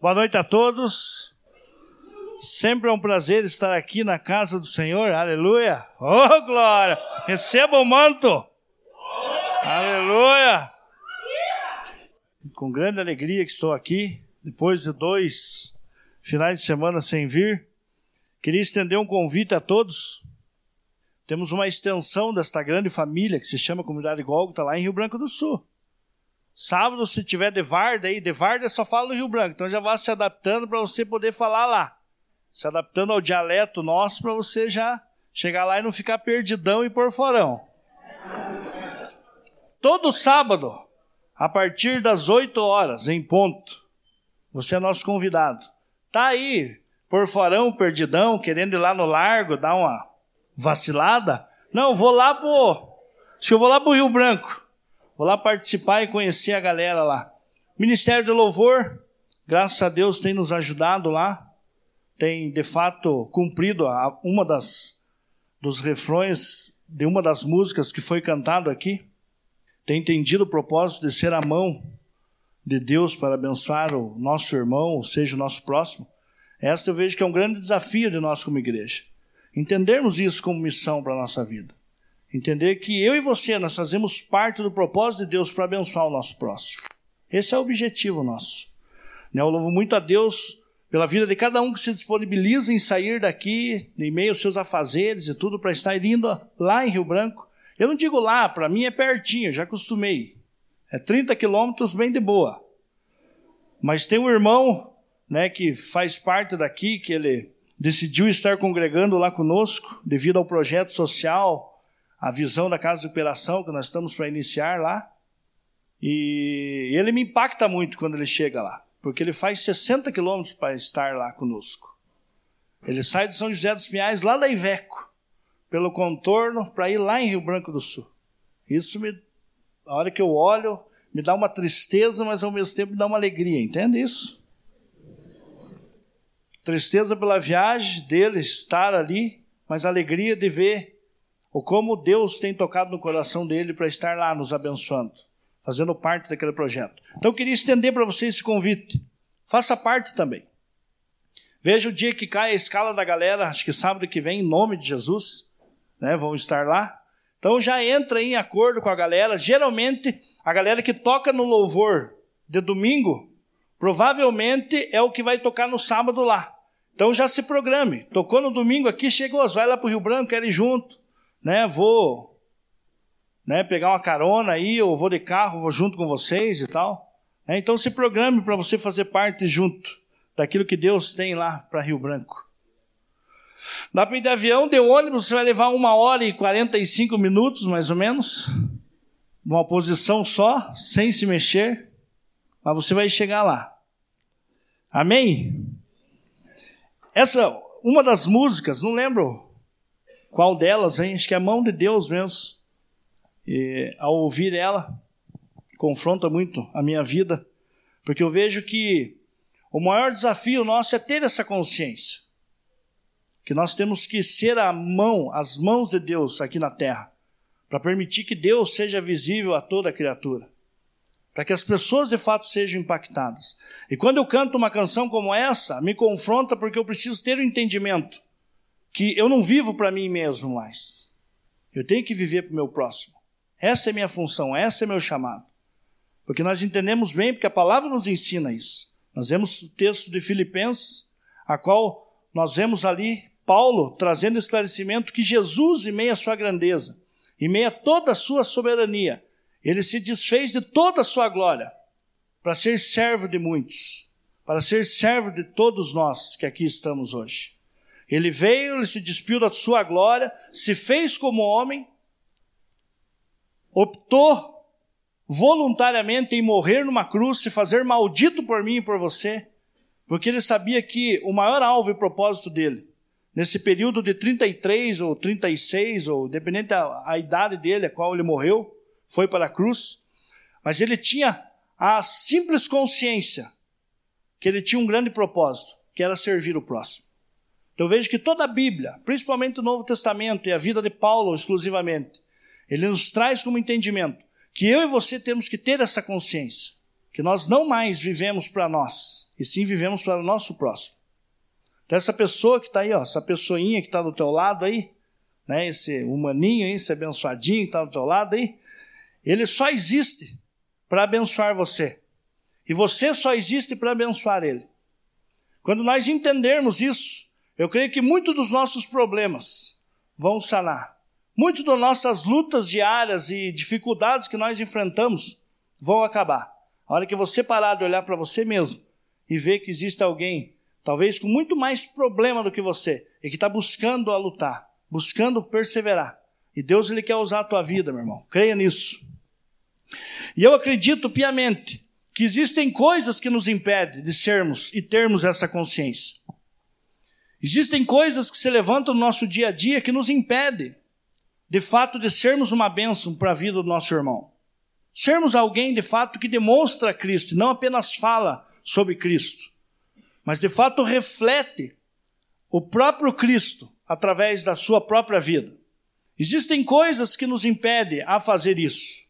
Boa noite a todos. Sempre é um prazer estar aqui na casa do Senhor. Aleluia. Oh, glória. Receba o manto. Aleluia. Com grande alegria que estou aqui, depois de dois finais de semana sem vir. Queria estender um convite a todos. Temos uma extensão desta grande família que se chama Comunidade Gólgota lá em Rio Branco do Sul. Sábado, se tiver de Varda aí, de Varda só fala no Rio Branco. Então já vá se adaptando para você poder falar lá. Se adaptando ao dialeto nosso para você já chegar lá e não ficar perdidão e por forão. Todo sábado, a partir das 8 horas, em ponto, você é nosso convidado. Tá aí, por forão, perdidão, querendo ir lá no largo, dar uma vacilada? Não, vou lá pro. Acho eu vou lá pro Rio Branco. Vou lá participar e conhecer a galera lá. Ministério do Louvor, graças a Deus, tem nos ajudado lá. Tem, de fato, cumprido a, uma das dos refrões de uma das músicas que foi cantado aqui. Tem entendido o propósito de ser a mão de Deus para abençoar o nosso irmão, ou seja, o nosso próximo. Esta eu vejo que é um grande desafio de nós como igreja. Entendermos isso como missão para a nossa vida. Entender que eu e você, nós fazemos parte do propósito de Deus para abençoar o nosso próximo. Esse é o objetivo nosso. Eu louvo muito a Deus pela vida de cada um que se disponibiliza em sair daqui, em meio aos seus afazeres e tudo, para estar indo lá em Rio Branco. Eu não digo lá, para mim é pertinho, já acostumei. É 30 quilômetros bem de boa. Mas tem um irmão né, que faz parte daqui, que ele decidiu estar congregando lá conosco, devido ao projeto social a visão da casa de operação que nós estamos para iniciar lá. E ele me impacta muito quando ele chega lá, porque ele faz 60 quilômetros para estar lá conosco. Ele sai de São José dos Pinhais, lá da Iveco, pelo contorno, para ir lá em Rio Branco do Sul. Isso me, a hora que eu olho, me dá uma tristeza, mas ao mesmo tempo me dá uma alegria, entende isso? Tristeza pela viagem dele estar ali, mas alegria de ver ou como Deus tem tocado no coração dele para estar lá nos abençoando, fazendo parte daquele projeto. Então eu queria estender para você esse convite. Faça parte também. Veja o dia que cai a escala da galera, acho que sábado que vem, em nome de Jesus, né, vão estar lá. Então já entra em acordo com a galera. Geralmente, a galera que toca no louvor de domingo, provavelmente é o que vai tocar no sábado lá. Então já se programe. Tocou no domingo aqui, chegou, vai lá para o Rio Branco, quer ir junto né, vou né, pegar uma carona aí, ou vou de carro, vou junto com vocês e tal. É, então se programe para você fazer parte junto daquilo que Deus tem lá para Rio Branco. Dá para ir de avião, de ônibus, você vai levar uma hora e 45 minutos, mais ou menos, numa posição só, sem se mexer, mas você vai chegar lá. Amém? Essa, uma das músicas, não lembro qual delas, hein? Acho que é a mão de Deus mesmo. E, ao ouvir ela, confronta muito a minha vida, porque eu vejo que o maior desafio nosso é ter essa consciência. Que nós temos que ser a mão, as mãos de Deus aqui na terra, para permitir que Deus seja visível a toda criatura, para que as pessoas de fato sejam impactadas. E quando eu canto uma canção como essa, me confronta porque eu preciso ter o um entendimento que eu não vivo para mim mesmo mais. Eu tenho que viver para o meu próximo. Essa é minha função, essa é meu chamado. Porque nós entendemos bem, porque a palavra nos ensina isso. Nós vemos o texto de Filipenses, a qual nós vemos ali Paulo trazendo esclarecimento que Jesus, em meio à sua grandeza, em meio a toda a sua soberania, ele se desfez de toda a sua glória para ser servo de muitos, para ser servo de todos nós que aqui estamos hoje. Ele veio, ele se despiu da sua glória, se fez como homem, optou voluntariamente em morrer numa cruz, se fazer maldito por mim e por você, porque ele sabia que o maior alvo e propósito dele, nesse período de 33 ou 36, ou dependente da a idade dele, a qual ele morreu, foi para a cruz, mas ele tinha a simples consciência que ele tinha um grande propósito, que era servir o próximo. Então vejo que toda a Bíblia, principalmente o Novo Testamento e a vida de Paulo exclusivamente, ele nos traz como entendimento que eu e você temos que ter essa consciência, que nós não mais vivemos para nós, e sim vivemos para o nosso próximo. Então, essa pessoa que está aí, ó, essa pessoinha que está do teu lado aí, né, esse humaninho aí, esse abençoadinho que está do teu lado aí, ele só existe para abençoar você. E você só existe para abençoar ele. Quando nós entendermos isso, eu creio que muitos dos nossos problemas vão sanar. Muitas das nossas lutas diárias e dificuldades que nós enfrentamos vão acabar. A hora que você parar de olhar para você mesmo e ver que existe alguém, talvez com muito mais problema do que você, e que está buscando a lutar, buscando perseverar. E Deus ele quer usar a tua vida, meu irmão. Creia nisso. E eu acredito piamente que existem coisas que nos impedem de sermos e termos essa consciência. Existem coisas que se levantam no nosso dia a dia que nos impedem, de fato, de sermos uma bênção para a vida do nosso irmão. Sermos alguém, de fato, que demonstra Cristo, não apenas fala sobre Cristo, mas de fato reflete o próprio Cristo através da sua própria vida. Existem coisas que nos impedem a fazer isso.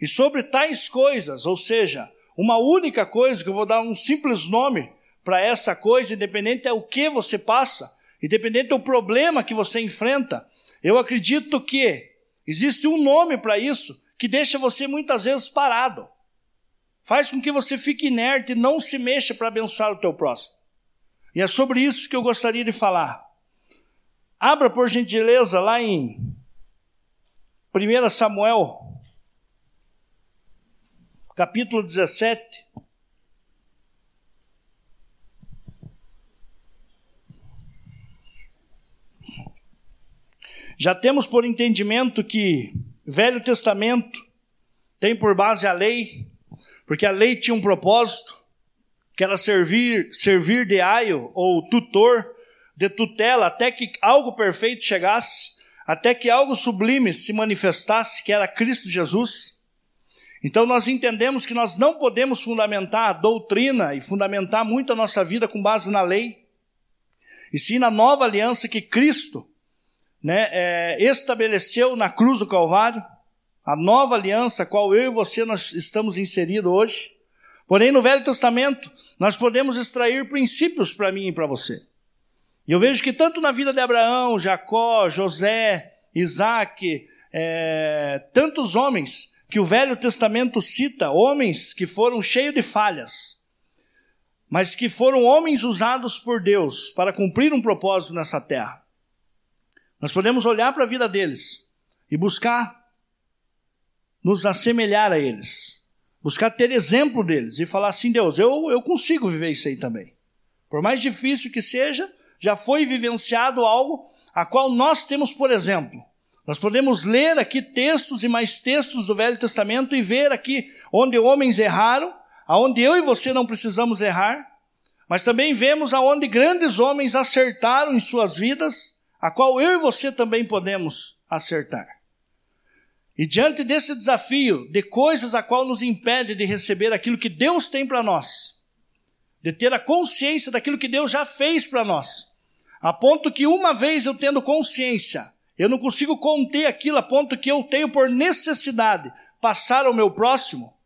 E sobre tais coisas, ou seja, uma única coisa, que eu vou dar um simples nome para essa coisa, independente é o que você passa, independente do problema que você enfrenta, eu acredito que existe um nome para isso que deixa você muitas vezes parado. Faz com que você fique inerte e não se mexa para abençoar o teu próximo. E é sobre isso que eu gostaria de falar. Abra por gentileza lá em 1 Samuel capítulo 17. Já temos por entendimento que Velho Testamento tem por base a lei, porque a lei tinha um propósito, que era servir, servir de aio ou tutor, de tutela, até que algo perfeito chegasse, até que algo sublime se manifestasse, que era Cristo Jesus. Então nós entendemos que nós não podemos fundamentar a doutrina e fundamentar muito a nossa vida com base na lei, e sim na nova aliança que Cristo né, é, estabeleceu na cruz do Calvário, a nova aliança qual eu e você nós estamos inseridos hoje. Porém, no Velho Testamento, nós podemos extrair princípios para mim e para você. E eu vejo que tanto na vida de Abraão, Jacó, José, Isaac, é, tantos homens que o Velho Testamento cita homens que foram cheios de falhas, mas que foram homens usados por Deus para cumprir um propósito nessa terra. Nós podemos olhar para a vida deles e buscar nos assemelhar a eles, buscar ter exemplo deles e falar assim: Deus, eu, eu consigo viver isso aí também. Por mais difícil que seja, já foi vivenciado algo a qual nós temos, por exemplo, nós podemos ler aqui textos e mais textos do Velho Testamento e ver aqui onde homens erraram, aonde eu e você não precisamos errar, mas também vemos aonde grandes homens acertaram em suas vidas, a qual eu e você também podemos acertar. E diante desse desafio de coisas a qual nos impede de receber aquilo que Deus tem para nós, de ter a consciência daquilo que Deus já fez para nós, a ponto que uma vez eu tendo consciência, eu não consigo conter aquilo a ponto que eu tenho por necessidade passar ao meu próximo.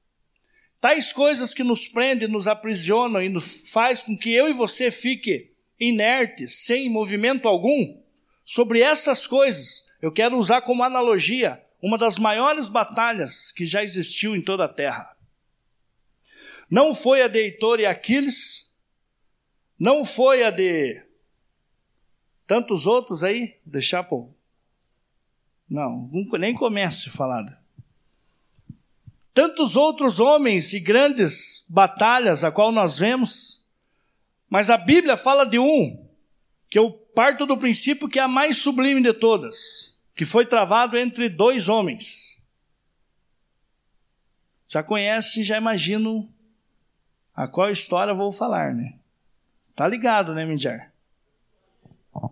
Tais coisas que nos prendem, nos aprisionam e nos faz com que eu e você fique inertes, sem movimento algum. Sobre essas coisas, eu quero usar como analogia uma das maiores batalhas que já existiu em toda a terra. Não foi a de Heitor e Aquiles, não foi a de tantos outros aí, deixar por não, nem comece a falar. Tantos outros homens e grandes batalhas a qual nós vemos, mas a Bíblia fala de um, que eu parto do princípio que é a mais sublime de todas, que foi travado entre dois homens. Já conhece, já imagino a qual história vou falar, né? Tá ligado, né, Mijar?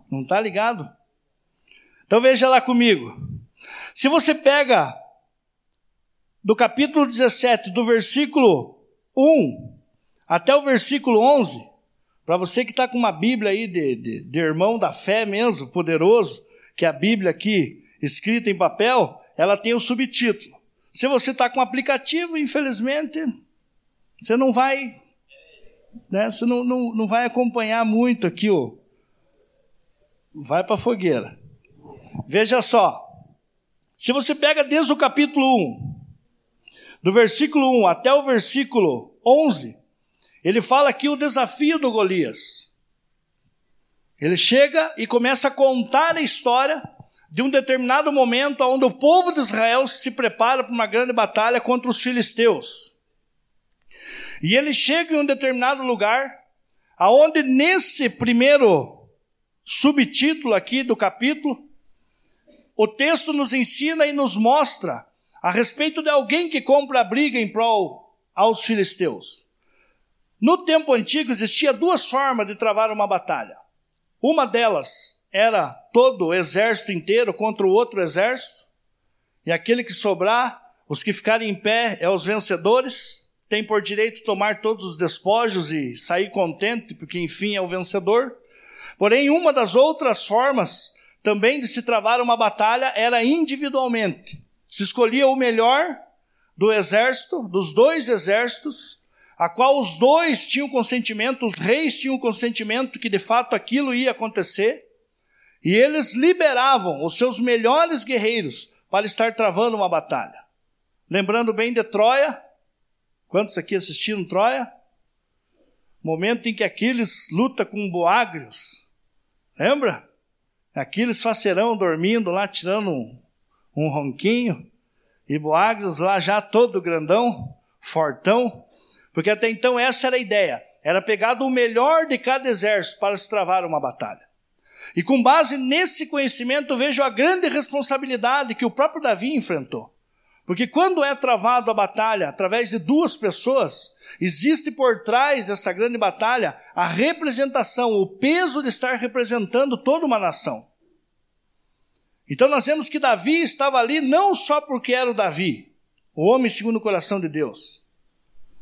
Não tá ligado? Então veja lá comigo. Se você pega do capítulo 17, do versículo 1 até o versículo 11, para você que está com uma Bíblia aí de, de, de irmão da fé mesmo, poderoso, que é a Bíblia aqui escrita em papel, ela tem o subtítulo. Se você está com um aplicativo, infelizmente, você não vai né, você não, não, não vai acompanhar muito aqui, ó. Vai para a fogueira. Veja só. Se você pega desde o capítulo 1, do versículo 1 até o versículo 11, ele fala aqui o desafio do Golias. Ele chega e começa a contar a história de um determinado momento onde o povo de Israel se prepara para uma grande batalha contra os filisteus. E ele chega em um determinado lugar, aonde nesse primeiro subtítulo aqui do capítulo, o texto nos ensina e nos mostra a respeito de alguém que compra a briga em prol aos filisteus. No tempo antigo existia duas formas de travar uma batalha. Uma delas era todo o exército inteiro contra o outro exército, e aquele que sobrar, os que ficarem em pé, é os vencedores, tem por direito tomar todos os despojos e sair contente, porque enfim é o vencedor. Porém, uma das outras formas também de se travar uma batalha era individualmente. Se escolhia o melhor do exército, dos dois exércitos, a qual os dois tinham consentimento, os reis tinham consentimento que de fato aquilo ia acontecer, e eles liberavam os seus melhores guerreiros para estar travando uma batalha. Lembrando bem de Troia, Quantos aqui assistiram Troia? Momento em que Aquiles luta com Boagrios. Lembra? Aquiles facerão dormindo lá, tirando um, um ronquinho. E Boagrios lá já todo grandão, fortão. Porque até então essa era a ideia. Era pegado o melhor de cada exército para se travar uma batalha. E com base nesse conhecimento, vejo a grande responsabilidade que o próprio Davi enfrentou. Porque quando é travado a batalha através de duas pessoas, existe por trás dessa grande batalha a representação, o peso de estar representando toda uma nação. Então nós vemos que Davi estava ali não só porque era o Davi, o homem segundo o coração de Deus,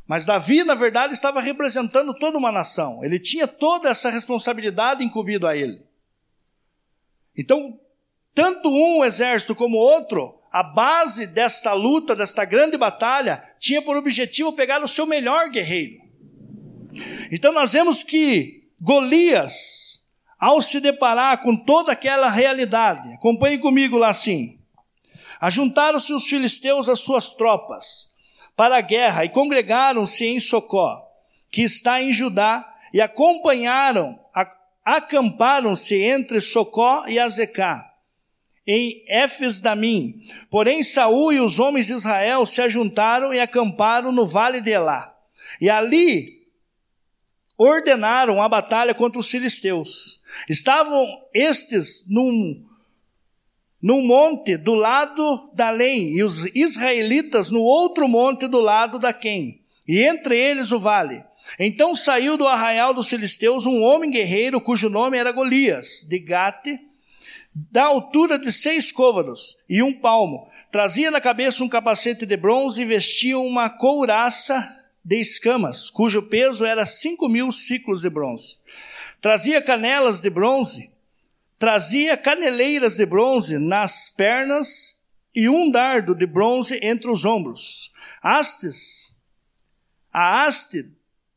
mas Davi, na verdade, estava representando toda uma nação. Ele tinha toda essa responsabilidade incumbida a ele. Então, tanto um exército como outro a base desta luta, desta grande batalha, tinha por objetivo pegar o seu melhor guerreiro. Então nós vemos que Golias, ao se deparar com toda aquela realidade, acompanhe comigo lá assim, ajuntaram-se os filisteus às suas tropas para a guerra e congregaram-se em Socó, que está em Judá, e acompanharam, acamparam-se entre Socó e Azecá em Éfes-Damim. Porém, Saul e os homens de Israel se ajuntaram e acamparam no vale de Elá. E ali ordenaram a batalha contra os filisteus. Estavam estes num, num monte do lado da Lém, e os israelitas no outro monte do lado da Quem, e entre eles o vale. Então saiu do arraial dos filisteus um homem guerreiro cujo nome era Golias, de Gate, da altura de seis côvados e um palmo. Trazia na cabeça um capacete de bronze e vestia uma couraça de escamas, cujo peso era cinco mil ciclos de bronze. Trazia canelas de bronze, trazia caneleiras de bronze nas pernas e um dardo de bronze entre os ombros. Hastes, a haste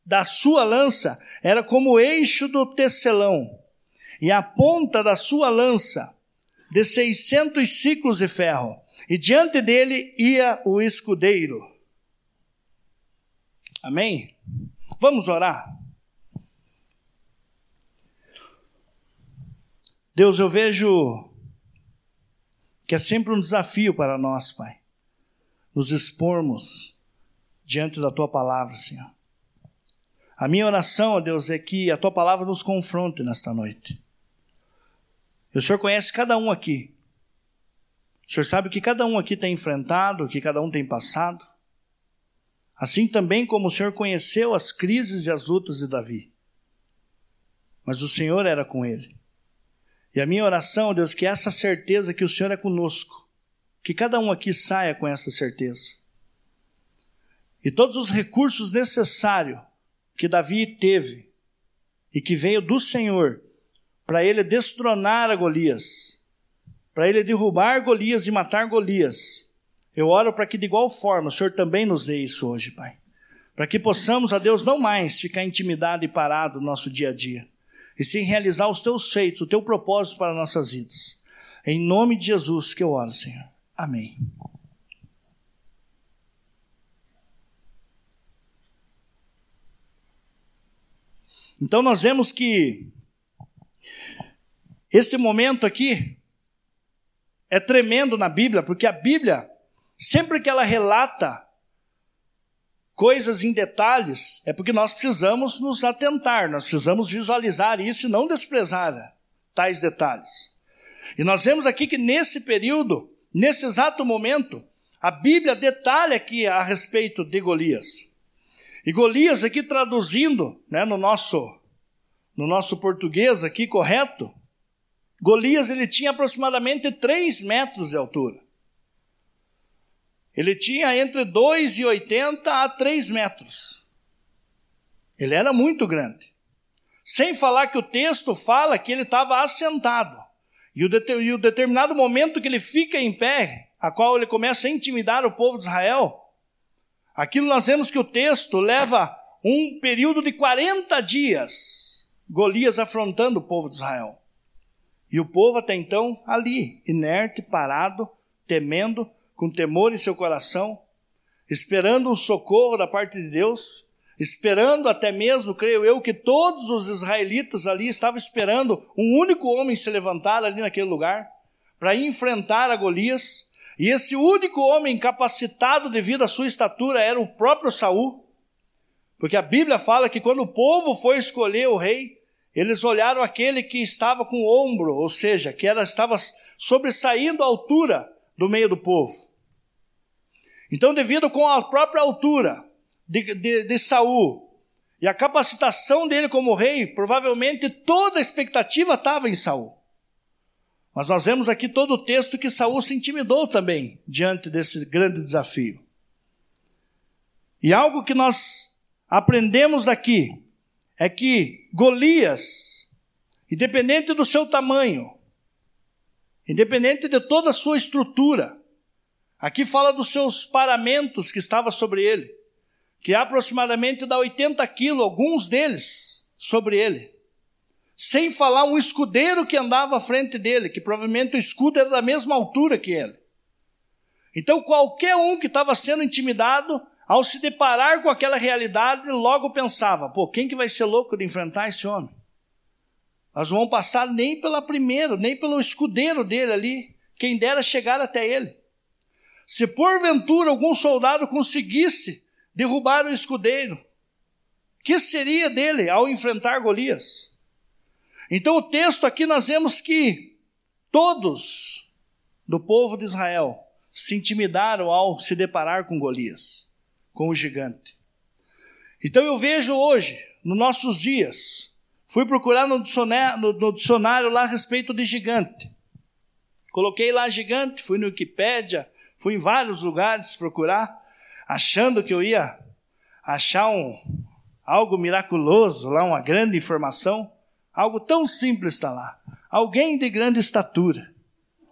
da sua lança era como o eixo do tecelão e a ponta da sua lança de seiscentos ciclos de ferro, e diante dele ia o escudeiro. Amém? Vamos orar. Deus, eu vejo que é sempre um desafio para nós, Pai, nos expormos diante da Tua palavra, Senhor. A minha oração, ó Deus, é que a Tua palavra nos confronte nesta noite. E o Senhor conhece cada um aqui. O Senhor sabe o que cada um aqui tem enfrentado, o que cada um tem passado. Assim também como o Senhor conheceu as crises e as lutas de Davi. Mas o Senhor era com ele. E a minha oração, Deus, que essa certeza que o Senhor é conosco, que cada um aqui saia com essa certeza. E todos os recursos necessários que Davi teve e que veio do Senhor para ele destronar a Golias, para ele derrubar Golias e matar Golias. Eu oro para que de igual forma o Senhor também nos dê isso hoje, Pai. para que possamos, a Deus, não mais ficar intimidado e parado no nosso dia a dia, e sim realizar os teus feitos, o teu propósito para nossas vidas. Em nome de Jesus que eu oro, Senhor. Amém. Então nós vemos que este momento aqui é tremendo na Bíblia, porque a Bíblia, sempre que ela relata coisas em detalhes, é porque nós precisamos nos atentar, nós precisamos visualizar isso e não desprezar tais detalhes. E nós vemos aqui que nesse período, nesse exato momento, a Bíblia detalha aqui a respeito de Golias. E Golias aqui traduzindo, né, no nosso no nosso português aqui correto, Golias ele tinha aproximadamente 3 metros de altura. Ele tinha entre 2,80 a 3 metros. Ele era muito grande. Sem falar que o texto fala que ele estava assentado. E o, e o determinado momento que ele fica em pé, a qual ele começa a intimidar o povo de Israel, aquilo nós vemos que o texto leva um período de 40 dias, Golias afrontando o povo de Israel. E o povo até então ali, inerte, parado, temendo, com temor em seu coração, esperando um socorro da parte de Deus, esperando até mesmo, creio eu, que todos os israelitas ali estavam esperando um único homem se levantar ali naquele lugar para enfrentar a Golias. E esse único homem capacitado devido à sua estatura era o próprio Saul. Porque a Bíblia fala que quando o povo foi escolher o rei, eles olharam aquele que estava com o ombro, ou seja, que era, estava sobressaindo a altura do meio do povo. Então, devido com a própria altura de, de, de Saul e a capacitação dele como rei, provavelmente toda a expectativa estava em Saul. Mas nós vemos aqui todo o texto que Saul se intimidou também diante desse grande desafio. E algo que nós aprendemos daqui é que Golias, independente do seu tamanho, independente de toda a sua estrutura, aqui fala dos seus paramentos que estava sobre ele, que aproximadamente dá 80 quilos, alguns deles, sobre ele. Sem falar um escudeiro que andava à frente dele, que provavelmente o escudo era da mesma altura que ele. Então, qualquer um que estava sendo intimidado, ao se deparar com aquela realidade, logo pensava: pô, quem que vai ser louco de enfrentar esse homem? Não vamos passar nem pela primeira, nem pelo escudeiro dele ali, quem dera chegar até ele. Se porventura algum soldado conseguisse derrubar o escudeiro, que seria dele ao enfrentar Golias? Então, o texto aqui nós vemos que todos do povo de Israel se intimidaram ao se deparar com Golias, com o gigante. Então, eu vejo hoje, nos nossos dias, Fui procurar no dicionário, no, dicionário lá a respeito de gigante. Coloquei lá gigante, fui no Wikipédia, fui em vários lugares procurar, achando que eu ia achar um, algo miraculoso lá, uma grande informação. Algo tão simples está lá. Alguém de grande estatura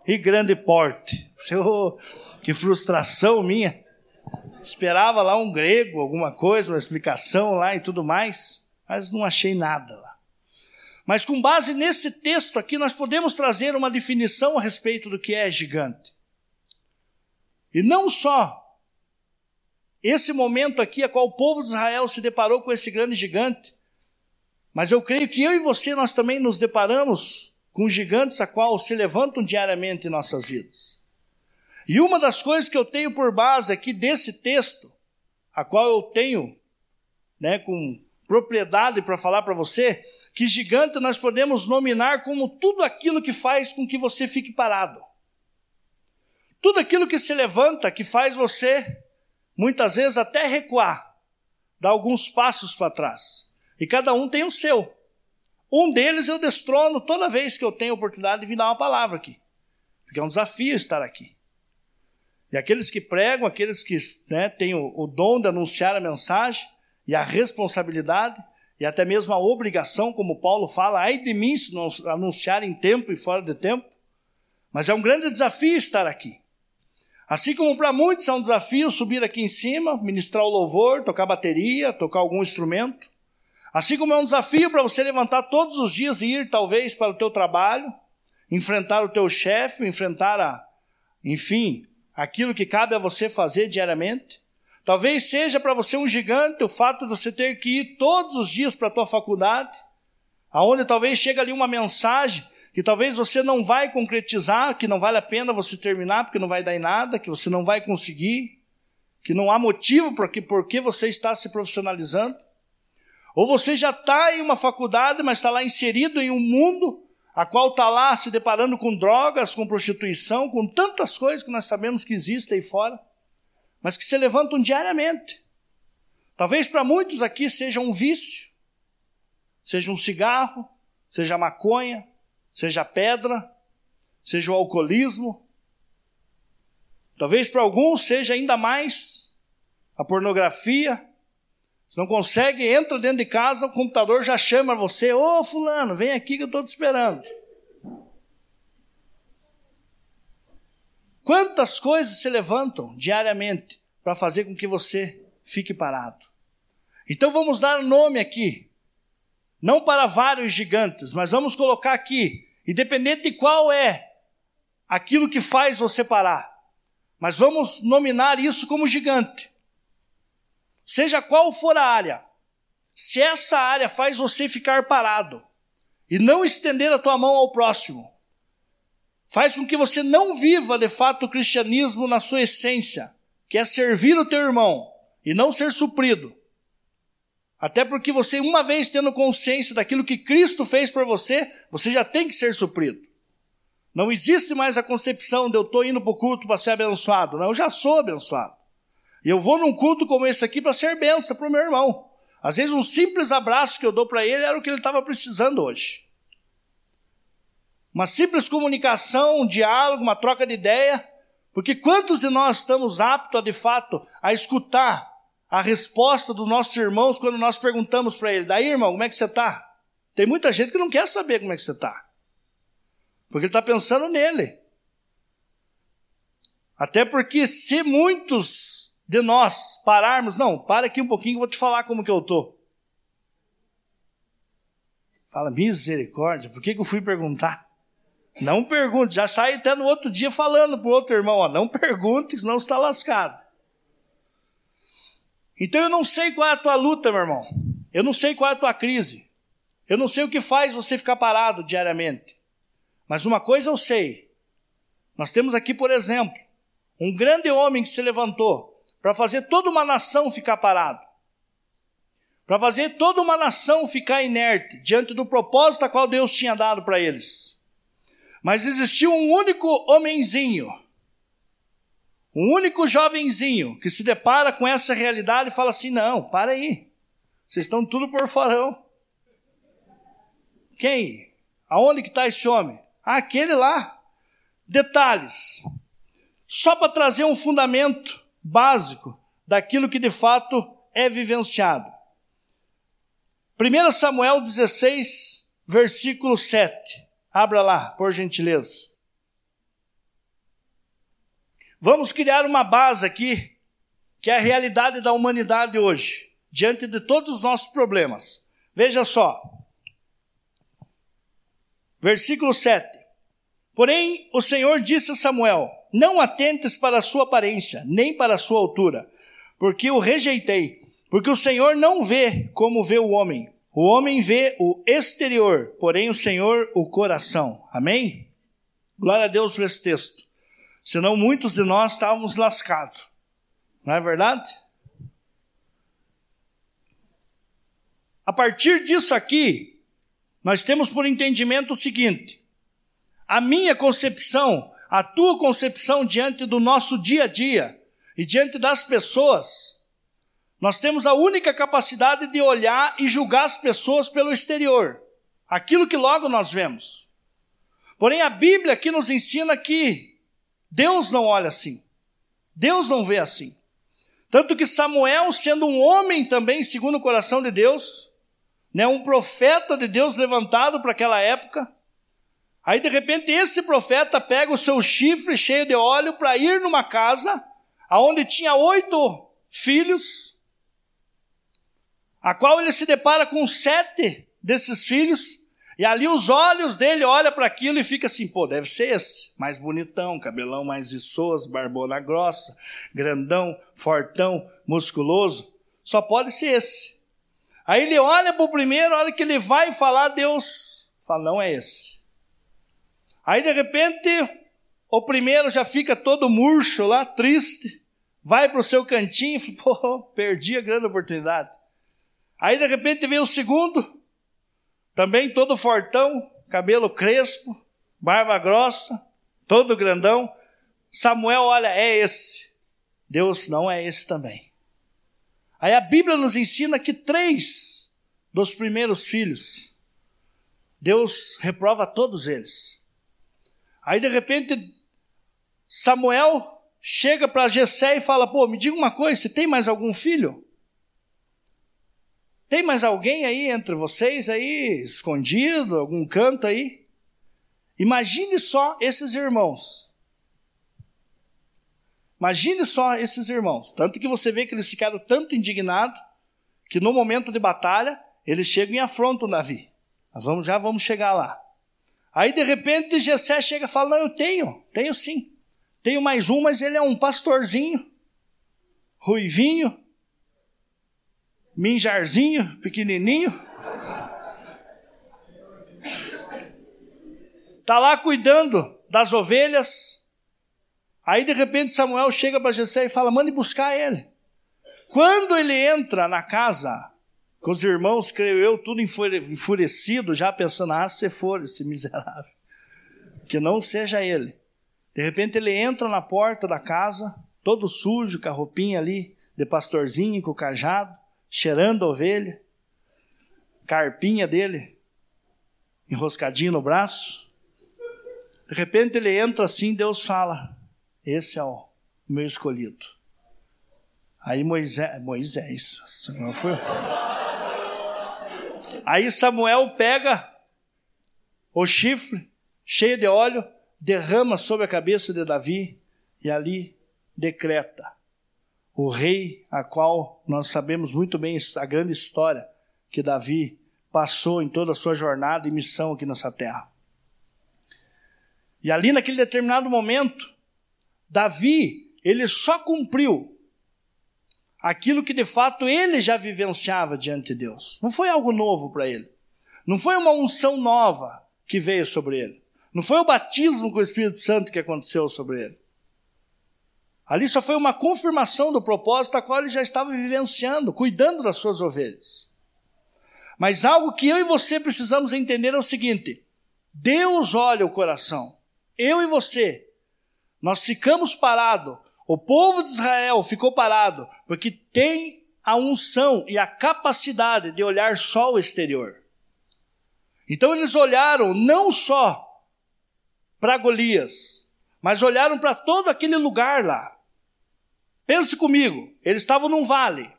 e grande porte. Seu, que frustração minha. Esperava lá um grego, alguma coisa, uma explicação lá e tudo mais, mas não achei nada lá. Mas com base nesse texto aqui, nós podemos trazer uma definição a respeito do que é gigante. E não só esse momento aqui, a qual o povo de Israel se deparou com esse grande gigante, mas eu creio que eu e você nós também nos deparamos com gigantes a qual se levantam diariamente em nossas vidas. E uma das coisas que eu tenho por base aqui desse texto, a qual eu tenho, né, com propriedade para falar para você, que gigante nós podemos nominar como tudo aquilo que faz com que você fique parado. Tudo aquilo que se levanta, que faz você, muitas vezes, até recuar, dar alguns passos para trás. E cada um tem o seu. Um deles eu destrono toda vez que eu tenho a oportunidade de vir dar uma palavra aqui. Porque é um desafio estar aqui. E aqueles que pregam, aqueles que né, têm o, o dom de anunciar a mensagem e a responsabilidade, e até mesmo a obrigação, como Paulo fala, ai de mim se não anunciar em tempo e fora de tempo. Mas é um grande desafio estar aqui. Assim como para muitos é um desafio subir aqui em cima, ministrar o louvor, tocar bateria, tocar algum instrumento. Assim como é um desafio para você levantar todos os dias e ir talvez para o teu trabalho, enfrentar o teu chefe, enfrentar a, enfim, aquilo que cabe a você fazer diariamente. Talvez seja para você um gigante o fato de você ter que ir todos os dias para a tua faculdade, aonde talvez chega ali uma mensagem que talvez você não vai concretizar, que não vale a pena você terminar porque não vai dar em nada, que você não vai conseguir, que não há motivo por que, por que você está se profissionalizando. Ou você já está em uma faculdade, mas está lá inserido em um mundo a qual está lá se deparando com drogas, com prostituição, com tantas coisas que nós sabemos que existem aí fora, mas que se levantam diariamente. Talvez para muitos aqui seja um vício, seja um cigarro, seja maconha, seja pedra, seja o alcoolismo. Talvez para alguns seja ainda mais a pornografia. Você não consegue, entra dentro de casa, o computador já chama você: Ô Fulano, vem aqui que eu estou te esperando. Quantas coisas se levantam diariamente para fazer com que você fique parado? Então vamos dar nome aqui não para vários gigantes, mas vamos colocar aqui, independente de qual é aquilo que faz você parar, mas vamos nominar isso como gigante. Seja qual for a área, se essa área faz você ficar parado e não estender a tua mão ao próximo, faz com que você não viva de fato o cristianismo na sua essência, que é servir o teu irmão e não ser suprido até porque você, uma vez tendo consciência daquilo que Cristo fez por você, você já tem que ser suprido. Não existe mais a concepção de eu estou indo para o culto para ser abençoado. Não, eu já sou abençoado. E eu vou num culto como esse aqui para ser benção para o meu irmão. Às vezes um simples abraço que eu dou para ele era o que ele estava precisando hoje. Uma simples comunicação, um diálogo, uma troca de ideia. Porque quantos de nós estamos aptos, a, de fato, a escutar a resposta dos nossos irmãos quando nós perguntamos para ele: daí, irmão, como é que você está? Tem muita gente que não quer saber como é que você está, porque ele está pensando nele. Até porque se muitos de nós pararmos, não, para aqui um pouquinho, eu vou te falar como que eu estou. Fala, misericórdia, por que, que eu fui perguntar? Não pergunte, já sai até no outro dia falando para o outro irmão, ó, não pergunte, senão está lascado. Então eu não sei qual é a tua luta, meu irmão. Eu não sei qual é a tua crise. Eu não sei o que faz você ficar parado diariamente. Mas uma coisa eu sei. Nós temos aqui, por exemplo, um grande homem que se levantou para fazer toda uma nação ficar parado. Para fazer toda uma nação ficar inerte diante do propósito a qual Deus tinha dado para eles. Mas existiu um único homenzinho um único jovenzinho que se depara com essa realidade e fala assim: não, para aí, vocês estão tudo por farão. Quem? Aonde que está esse homem? Ah, aquele lá. Detalhes. Só para trazer um fundamento básico daquilo que de fato é vivenciado. 1 Samuel 16, versículo 7. Abra lá, por gentileza. Vamos criar uma base aqui, que é a realidade da humanidade hoje, diante de todos os nossos problemas. Veja só. Versículo 7. Porém, o Senhor disse a Samuel: Não atentes para a sua aparência, nem para a sua altura, porque o rejeitei. Porque o Senhor não vê como vê o homem. O homem vê o exterior, porém o Senhor o coração. Amém? Glória a Deus por esse texto senão muitos de nós estávamos lascados. Não é verdade? A partir disso aqui, nós temos por entendimento o seguinte: a minha concepção, a tua concepção diante do nosso dia a dia e diante das pessoas, nós temos a única capacidade de olhar e julgar as pessoas pelo exterior, aquilo que logo nós vemos. Porém, a Bíblia aqui nos ensina que Deus não olha assim. Deus não vê assim. Tanto que Samuel, sendo um homem também, segundo o coração de Deus, né, um profeta de Deus levantado para aquela época, Aí de repente esse profeta pega o seu chifre cheio de óleo para ir numa casa aonde tinha oito filhos, a qual ele se depara com sete desses filhos, e ali os olhos dele olham para aquilo e fica assim, pô, deve ser esse, mais bonitão, cabelão mais viçoso, barbona grossa, grandão, fortão, musculoso, só pode ser esse. Aí ele olha para o primeiro, a hora que ele vai falar, Deus fala, não é esse. Aí de repente, o primeiro já fica todo murcho lá, triste, vai para o seu cantinho e fala, pô, perdi a grande oportunidade. Aí de repente vem o segundo, também todo fortão, cabelo crespo, barba grossa, todo grandão. Samuel, olha, é esse. Deus não é esse também. Aí a Bíblia nos ensina que três dos primeiros filhos, Deus reprova todos eles. Aí de repente, Samuel chega para Jessé e fala: Pô, me diga uma coisa, você tem mais algum filho? Tem mais alguém aí entre vocês aí, escondido, algum canto aí? Imagine só esses irmãos. Imagine só esses irmãos. Tanto que você vê que eles ficaram tanto indignados que no momento de batalha eles chegam e afrontam Davi. Nós vamos, já vamos chegar lá. Aí de repente Jessé chega e fala: Não, eu tenho, tenho sim. Tenho mais um, mas ele é um pastorzinho, ruivinho, minjarzinho, pequenininho. Está lá cuidando das ovelhas. Aí de repente Samuel chega para Jessé e fala: mande buscar ele. Quando ele entra na casa, com os irmãos, creio eu, tudo enfurecido, já pensando: ah, se for esse miserável, que não seja ele. De repente ele entra na porta da casa, todo sujo, com a roupinha ali de pastorzinho, com o cajado cheirando a ovelha, carpinha dele, enroscadinho no braço. De repente ele entra assim, Deus fala: Esse é o meu escolhido. Aí Moisés, Moisés, Samuel foi. Aí Samuel pega o chifre cheio de óleo, derrama sobre a cabeça de Davi e ali decreta: o rei a qual nós sabemos muito bem a grande história que Davi passou em toda a sua jornada e missão aqui nessa terra. E ali naquele determinado momento, Davi, ele só cumpriu aquilo que de fato ele já vivenciava diante de Deus. Não foi algo novo para ele. Não foi uma unção nova que veio sobre ele. Não foi o batismo com o Espírito Santo que aconteceu sobre ele. Ali só foi uma confirmação do propósito a qual ele já estava vivenciando, cuidando das suas ovelhas. Mas algo que eu e você precisamos entender é o seguinte: Deus olha o coração. Eu e você, nós ficamos parados. O povo de Israel ficou parado porque tem a unção e a capacidade de olhar só o exterior. Então eles olharam não só para Golias, mas olharam para todo aquele lugar lá. Pense comigo, eles estavam num vale.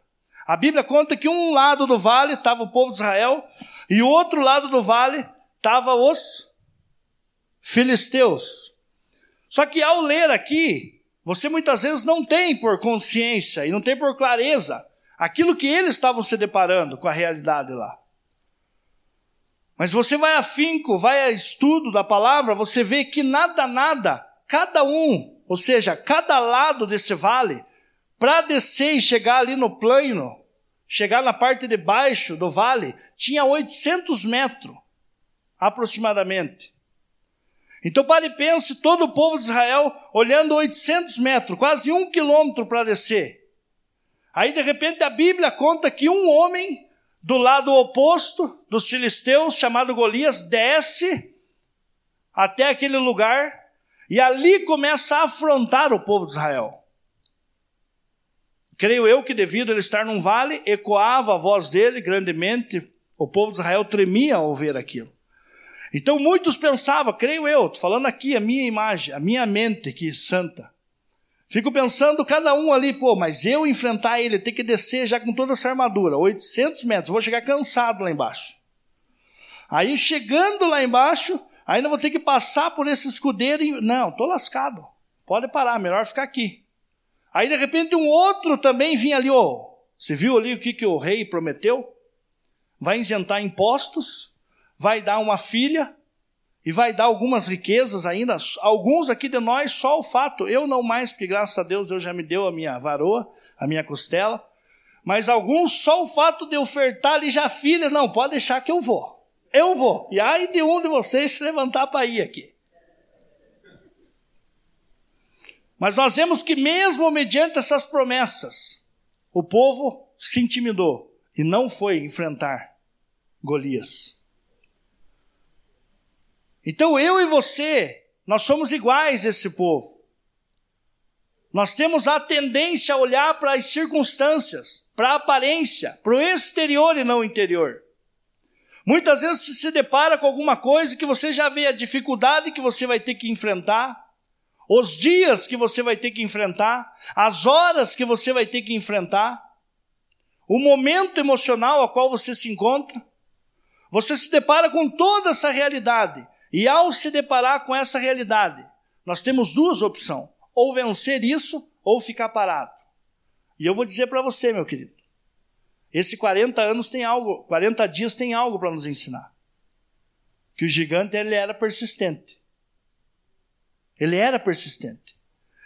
A Bíblia conta que um lado do vale estava o povo de Israel e o outro lado do vale estava os filisteus. Só que ao ler aqui, você muitas vezes não tem por consciência e não tem por clareza aquilo que eles estavam se deparando com a realidade lá. Mas você vai a finco, vai a estudo da palavra, você vê que nada, nada, cada um, ou seja, cada lado desse vale, para descer e chegar ali no plano, chegar na parte de baixo do vale, tinha 800 metros, aproximadamente. Então pare e pense, todo o povo de Israel olhando 800 metros, quase um quilômetro para descer. Aí de repente a Bíblia conta que um homem do lado oposto dos filisteus, chamado Golias, desce até aquele lugar e ali começa a afrontar o povo de Israel. Creio eu que, devido ele estar num vale, ecoava a voz dele grandemente, o povo de Israel tremia ao ver aquilo. Então muitos pensavam, creio eu, falando aqui a minha imagem, a minha mente que santa. Fico pensando cada um ali, pô, mas eu enfrentar ele, ter que descer já com toda essa armadura, 800 metros, vou chegar cansado lá embaixo. Aí chegando lá embaixo, ainda vou ter que passar por esse escudeiro. E... Não, estou lascado. Pode parar, melhor ficar aqui. Aí de repente um outro também vinha ali, ó. Você viu ali o que, que o rei prometeu? Vai isentar impostos, vai dar uma filha e vai dar algumas riquezas ainda. Alguns aqui de nós, só o fato, eu não mais, porque graças a Deus Deus já me deu a minha varoa, a minha costela. Mas alguns, só o fato de ofertar ali já filha, não, pode deixar que eu vou. Eu vou. E aí de um de vocês se levantar para ir aqui. Mas nós vemos que mesmo mediante essas promessas, o povo se intimidou e não foi enfrentar Golias. Então eu e você, nós somos iguais a esse povo. Nós temos a tendência a olhar para as circunstâncias, para a aparência, para o exterior e não o interior. Muitas vezes você se depara com alguma coisa que você já vê a dificuldade que você vai ter que enfrentar, os dias que você vai ter que enfrentar, as horas que você vai ter que enfrentar, o momento emocional a qual você se encontra. Você se depara com toda essa realidade. E ao se deparar com essa realidade, nós temos duas opções: ou vencer isso ou ficar parado. E eu vou dizer para você, meu querido, esse 40 anos tem algo, 40 dias tem algo para nos ensinar. Que o gigante ele era persistente. Ele era persistente.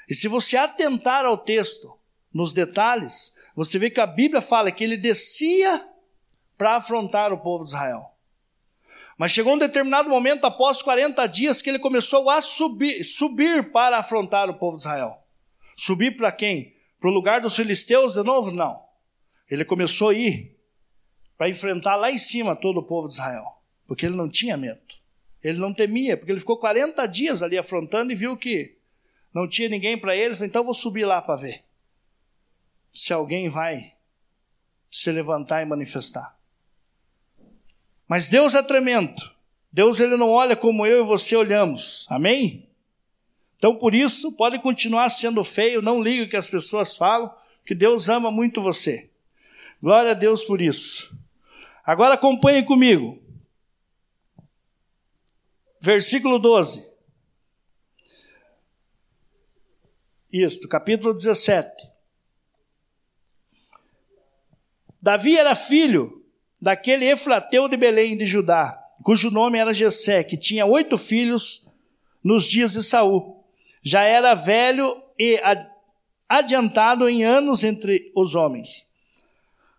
E se você atentar ao texto, nos detalhes, você vê que a Bíblia fala que ele descia para afrontar o povo de Israel. Mas chegou um determinado momento, após 40 dias, que ele começou a subir, subir para afrontar o povo de Israel. Subir para quem? Para o lugar dos filisteus de novo? Não. Ele começou a ir para enfrentar lá em cima todo o povo de Israel, porque ele não tinha medo. Ele não temia, porque ele ficou 40 dias ali afrontando e viu que não tinha ninguém para ele, então vou subir lá para ver se alguém vai se levantar e manifestar. Mas Deus é tremendo. Deus ele não olha como eu e você olhamos. Amém? Então por isso, pode continuar sendo feio, não ligue o que as pessoas falam, que Deus ama muito você. Glória a Deus por isso. Agora acompanhe comigo versículo 12. Isto, capítulo 17. Davi era filho daquele Efrateu de Belém de Judá, cujo nome era Jessé, que tinha oito filhos nos dias de Saul. Já era velho e adiantado em anos entre os homens.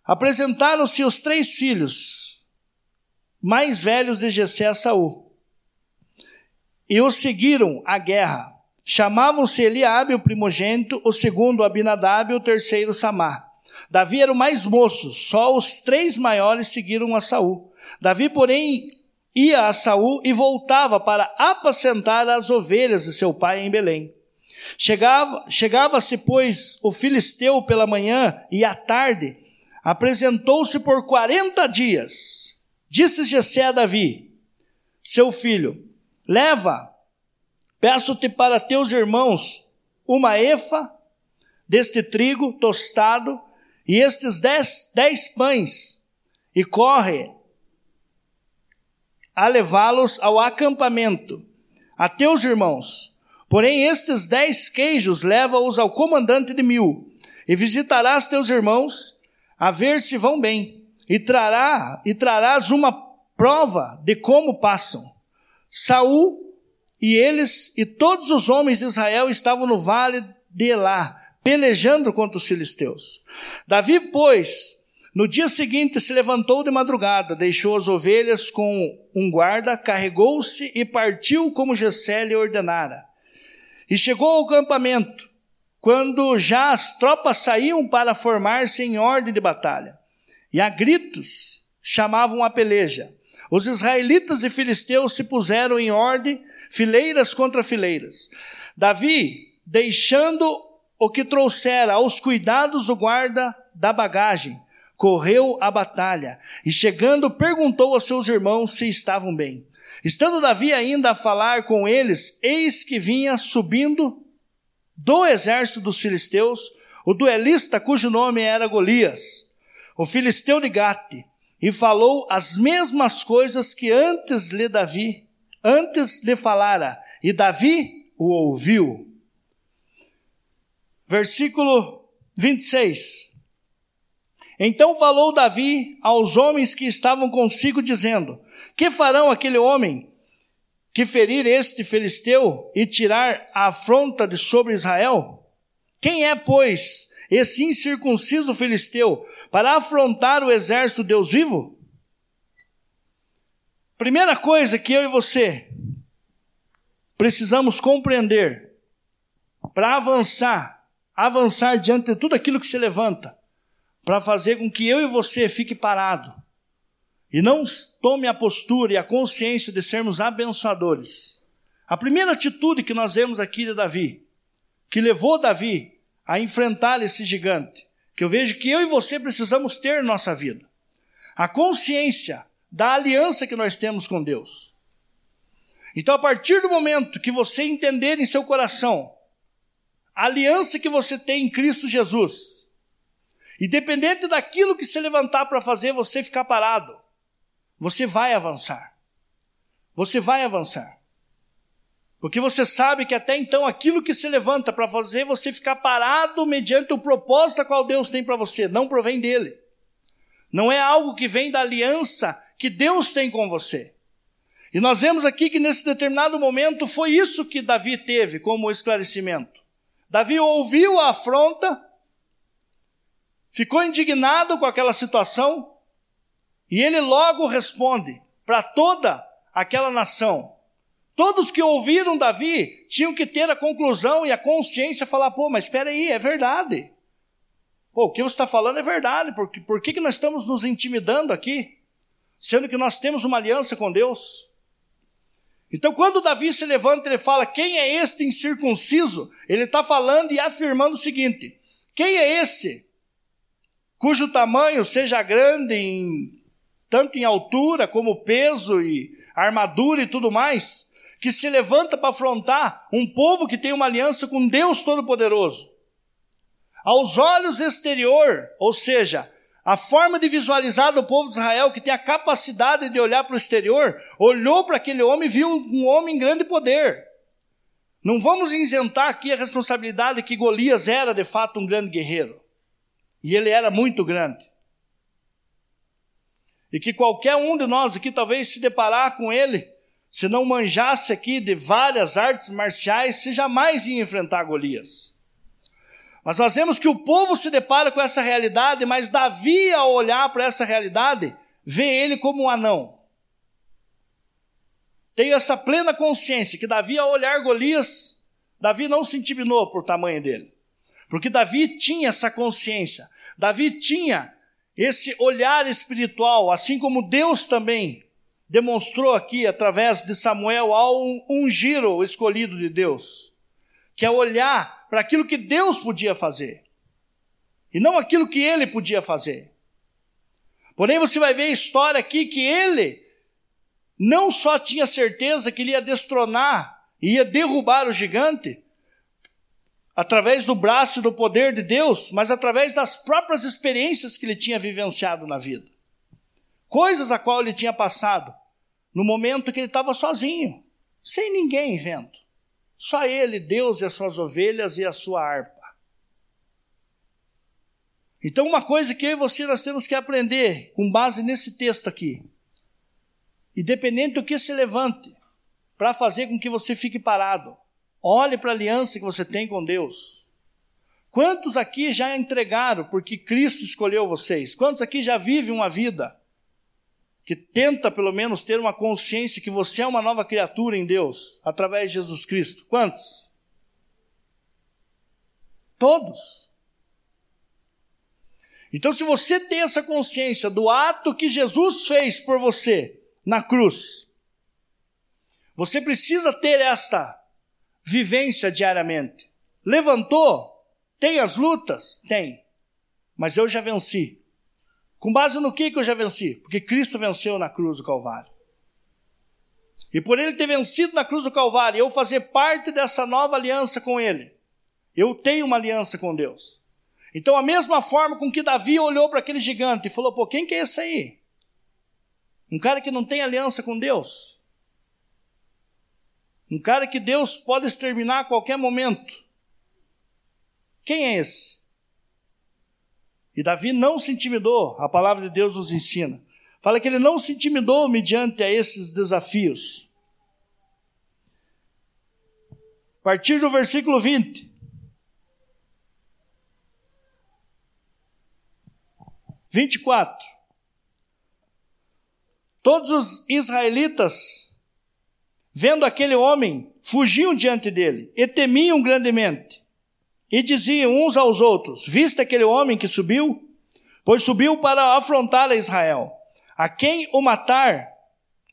Apresentaram-se os três filhos mais velhos de Jessé a Saul e os seguiram à guerra. Chamavam-se Eliabe, o primogênito, o segundo Abinadab e o terceiro Samar. Davi era o mais moço, só os três maiores seguiram a Saul. Davi, porém, ia a Saul e voltava para apacentar as ovelhas de seu pai em Belém. Chegava, chegava-se, pois, o filisteu pela manhã e à tarde, apresentou-se por quarenta dias. Disse Jessé a Davi, seu filho, Leva, peço-te para teus irmãos uma efa deste trigo tostado e estes dez, dez pães, e corre a levá-los ao acampamento, a teus irmãos. Porém, estes dez queijos leva-os ao comandante de mil, e visitarás teus irmãos, a ver se vão bem, e, trará, e trarás uma prova de como passam. Saul e eles e todos os homens de Israel estavam no vale de Elá, pelejando contra os filisteus. Davi, pois, no dia seguinte se levantou de madrugada, deixou as ovelhas com um guarda, carregou-se e partiu como Jessé lhe ordenara. E chegou ao acampamento, quando já as tropas saíam para formar-se em ordem de batalha. E a gritos chamavam a peleja. Os israelitas e filisteus se puseram em ordem, fileiras contra fileiras. Davi, deixando o que trouxera aos cuidados do guarda da bagagem, correu à batalha e, chegando, perguntou aos seus irmãos se estavam bem. Estando Davi ainda a falar com eles, eis que vinha subindo do exército dos filisteus o duelista cujo nome era Golias, o filisteu de Gate, e falou as mesmas coisas que antes lhe Davi, antes lhe falara, e Davi o ouviu. Versículo 26. Então falou Davi aos homens que estavam consigo, dizendo: Que farão aquele homem que ferir este filisteu e tirar a afronta de sobre Israel? Quem é, pois, esse incircunciso filisteu para afrontar o exército de Deus vivo? Primeira coisa que eu e você precisamos compreender para avançar, avançar diante de tudo aquilo que se levanta, para fazer com que eu e você fique parado e não tome a postura e a consciência de sermos abençoadores. A primeira atitude que nós vemos aqui de Davi, que levou Davi a enfrentar esse gigante, que eu vejo que eu e você precisamos ter na nossa vida. A consciência da aliança que nós temos com Deus. Então, a partir do momento que você entender em seu coração a aliança que você tem em Cristo Jesus, independente daquilo que se levantar para fazer você ficar parado, você vai avançar. Você vai avançar. Porque você sabe que até então aquilo que se levanta para fazer você ficar parado mediante o propósito qual Deus tem para você, não provém dele. Não é algo que vem da aliança que Deus tem com você. E nós vemos aqui que nesse determinado momento foi isso que Davi teve como esclarecimento. Davi ouviu a afronta, ficou indignado com aquela situação, e ele logo responde para toda aquela nação. Todos que ouviram Davi tinham que ter a conclusão e a consciência falar: pô, mas espera aí, é verdade. Pô, o que você está falando é verdade, por, por que, que nós estamos nos intimidando aqui? Sendo que nós temos uma aliança com Deus. Então, quando Davi se levanta, ele fala: Quem é este incircunciso? Ele está falando e afirmando o seguinte: Quem é esse cujo tamanho seja grande em tanto em altura como peso e armadura e tudo mais, que se levanta para afrontar um povo que tem uma aliança com Deus Todo-Poderoso. Aos olhos exterior, ou seja, a forma de visualizar do povo de Israel, que tem a capacidade de olhar para o exterior, olhou para aquele homem e viu um homem em grande poder. Não vamos isentar aqui a responsabilidade que Golias era de fato um grande guerreiro. E ele era muito grande. E que qualquer um de nós aqui talvez se deparar com ele, se não manjasse aqui de várias artes marciais, se jamais ia enfrentar Golias. Mas nós vemos que o povo se depara com essa realidade, mas Davi, ao olhar para essa realidade, vê ele como um anão. Tenho essa plena consciência que Davi, ao olhar Golias, Davi não se intiminou por tamanho dele. Porque Davi tinha essa consciência. Davi tinha esse olhar espiritual, assim como Deus também demonstrou aqui através de Samuel ao ungir o escolhido de Deus, que é olhar para aquilo que Deus podia fazer e não aquilo que ele podia fazer. Porém, você vai ver a história aqui que ele não só tinha certeza que ele ia destronar, ia derrubar o gigante, através do braço e do poder de Deus, mas através das próprias experiências que ele tinha vivenciado na vida. Coisas a qual ele tinha passado no momento que ele estava sozinho, sem ninguém vendo. Só ele, Deus e as suas ovelhas e a sua harpa. Então, uma coisa que eu e você nós temos que aprender com base nesse texto aqui. Independente do que se levante, para fazer com que você fique parado, Olhe para a aliança que você tem com Deus. Quantos aqui já entregaram porque Cristo escolheu vocês? Quantos aqui já vivem uma vida que tenta pelo menos ter uma consciência que você é uma nova criatura em Deus através de Jesus Cristo? Quantos? Todos. Então, se você tem essa consciência do ato que Jesus fez por você na cruz, você precisa ter esta vivência diariamente. Levantou? Tem as lutas? Tem. Mas eu já venci. Com base no que, que eu já venci? Porque Cristo venceu na cruz do Calvário. E por ele ter vencido na cruz do Calvário, eu fazer parte dessa nova aliança com ele, eu tenho uma aliança com Deus. Então, a mesma forma com que Davi olhou para aquele gigante e falou: pô, quem que é esse aí? Um cara que não tem aliança com Deus. Um cara que Deus pode exterminar a qualquer momento. Quem é esse? E Davi não se intimidou, a palavra de Deus nos ensina. Fala que ele não se intimidou mediante a esses desafios. A partir do versículo 20. 24. Todos os israelitas, vendo aquele homem, fugiam diante dele e temiam grandemente. E diziam uns aos outros: Viste aquele homem que subiu? Pois subiu para afrontar a Israel. A quem o matar,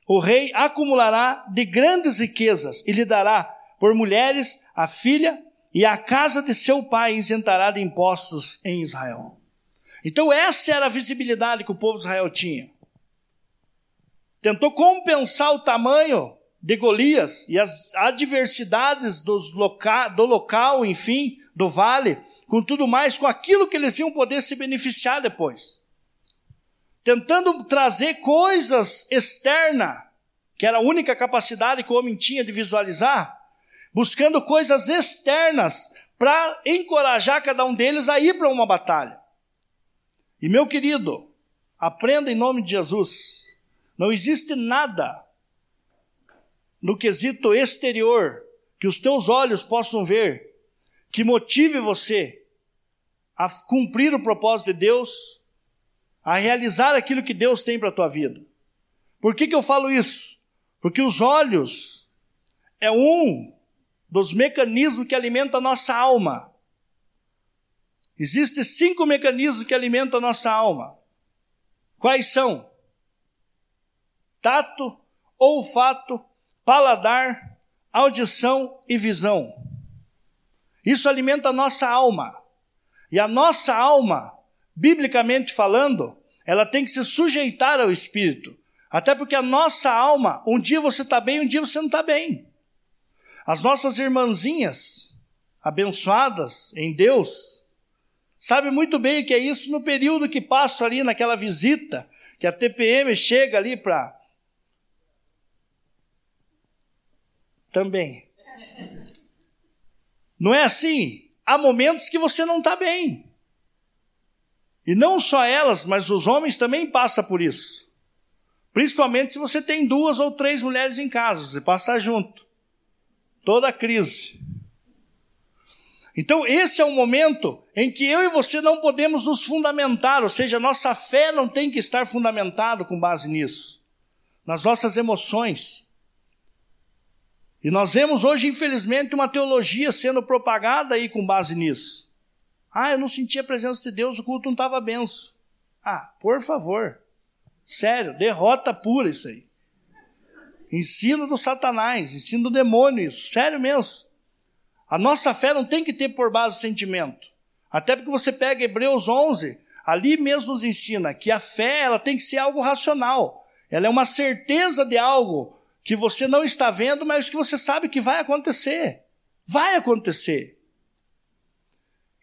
o rei acumulará de grandes riquezas e lhe dará por mulheres a filha e a casa de seu pai isentará de impostos em Israel. Então, essa era a visibilidade que o povo de Israel tinha. Tentou compensar o tamanho de Golias e as adversidades loca do local, enfim, do vale, com tudo mais, com aquilo que eles iam poder se beneficiar depois. Tentando trazer coisas externas, que era a única capacidade que o homem tinha de visualizar, buscando coisas externas para encorajar cada um deles a ir para uma batalha. E meu querido, aprenda em nome de Jesus. Não existe nada no quesito exterior que os teus olhos possam ver que motive você a cumprir o propósito de Deus, a realizar aquilo que Deus tem para a tua vida. Por que, que eu falo isso? Porque os olhos é um dos mecanismos que alimenta a nossa alma. Existem cinco mecanismos que alimentam a nossa alma. Quais são? Tato, olfato, paladar, audição e visão. Isso alimenta a nossa alma. E a nossa alma, biblicamente falando, ela tem que se sujeitar ao Espírito. Até porque a nossa alma, um dia você está bem, um dia você não está bem. As nossas irmãzinhas, abençoadas em Deus, sabe muito bem o que é isso no período que passa ali naquela visita, que a TPM chega ali para. Também. Não é assim? Há momentos que você não está bem. E não só elas, mas os homens também passam por isso. Principalmente se você tem duas ou três mulheres em casa, você passa junto. Toda a crise. Então, esse é o momento em que eu e você não podemos nos fundamentar, ou seja, nossa fé não tem que estar fundamentada com base nisso, nas nossas emoções. E nós vemos hoje, infelizmente, uma teologia sendo propagada aí com base nisso. Ah, eu não senti a presença de Deus, o culto não estava benção. Ah, por favor. Sério, derrota pura isso aí. Ensino do Satanás, ensino do demônio isso. Sério mesmo. A nossa fé não tem que ter por base o sentimento. Até porque você pega Hebreus 11, ali mesmo nos ensina que a fé ela tem que ser algo racional. Ela é uma certeza de algo que você não está vendo, mas que você sabe que vai acontecer. Vai acontecer.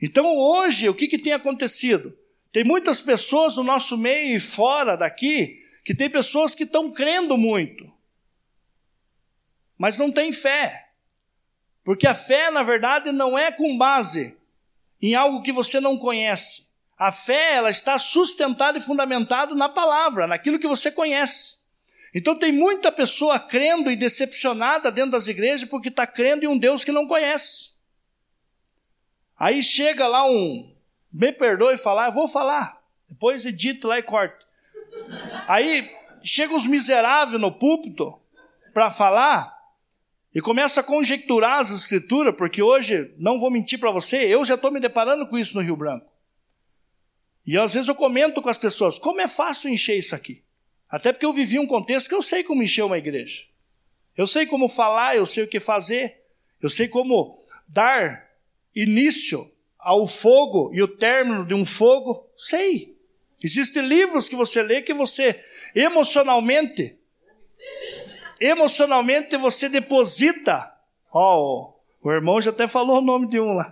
Então hoje, o que, que tem acontecido? Tem muitas pessoas no nosso meio e fora daqui que tem pessoas que estão crendo muito, mas não têm fé. Porque a fé, na verdade, não é com base em algo que você não conhece. A fé, ela está sustentada e fundamentada na palavra, naquilo que você conhece. Então tem muita pessoa crendo e decepcionada dentro das igrejas porque está crendo em um Deus que não conhece. Aí chega lá um, me perdoe falar, eu vou falar. Depois edito lá e corto. Aí chega os miseráveis no púlpito para falar e começa a conjecturar as escrituras, porque hoje, não vou mentir para você, eu já estou me deparando com isso no Rio Branco. E às vezes eu comento com as pessoas, como é fácil encher isso aqui? Até porque eu vivi um contexto que eu sei como encher uma igreja. Eu sei como falar, eu sei o que fazer, eu sei como dar início ao fogo e o término de um fogo, sei. Existem livros que você lê que você emocionalmente emocionalmente você deposita. Ó, oh, o irmão já até falou o nome de um lá.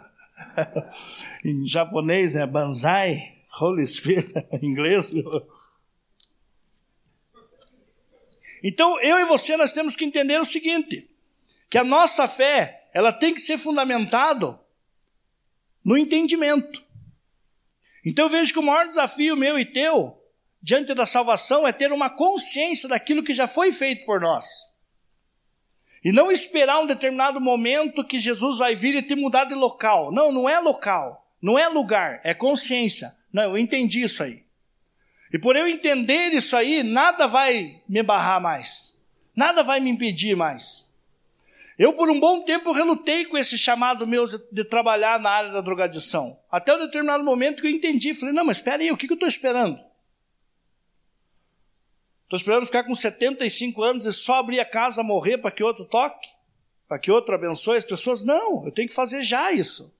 em japonês é Banzai, Holy Spirit, em inglês. Então, eu e você, nós temos que entender o seguinte: que a nossa fé, ela tem que ser fundamentado no entendimento. Então eu vejo que o maior desafio meu e teu diante da salvação é ter uma consciência daquilo que já foi feito por nós. E não esperar um determinado momento que Jesus vai vir e te mudar de local. Não, não é local, não é lugar, é consciência. Não, eu entendi isso aí. E por eu entender isso aí, nada vai me barrar mais. Nada vai me impedir mais. Eu, por um bom tempo, relutei com esse chamado meu de trabalhar na área da drogadição. Até um determinado momento que eu entendi. Falei, não, mas espera aí, o que, que eu estou esperando? Estou esperando ficar com 75 anos e só abrir a casa, morrer para que outro toque? Para que outro abençoe as pessoas? Não, eu tenho que fazer já isso.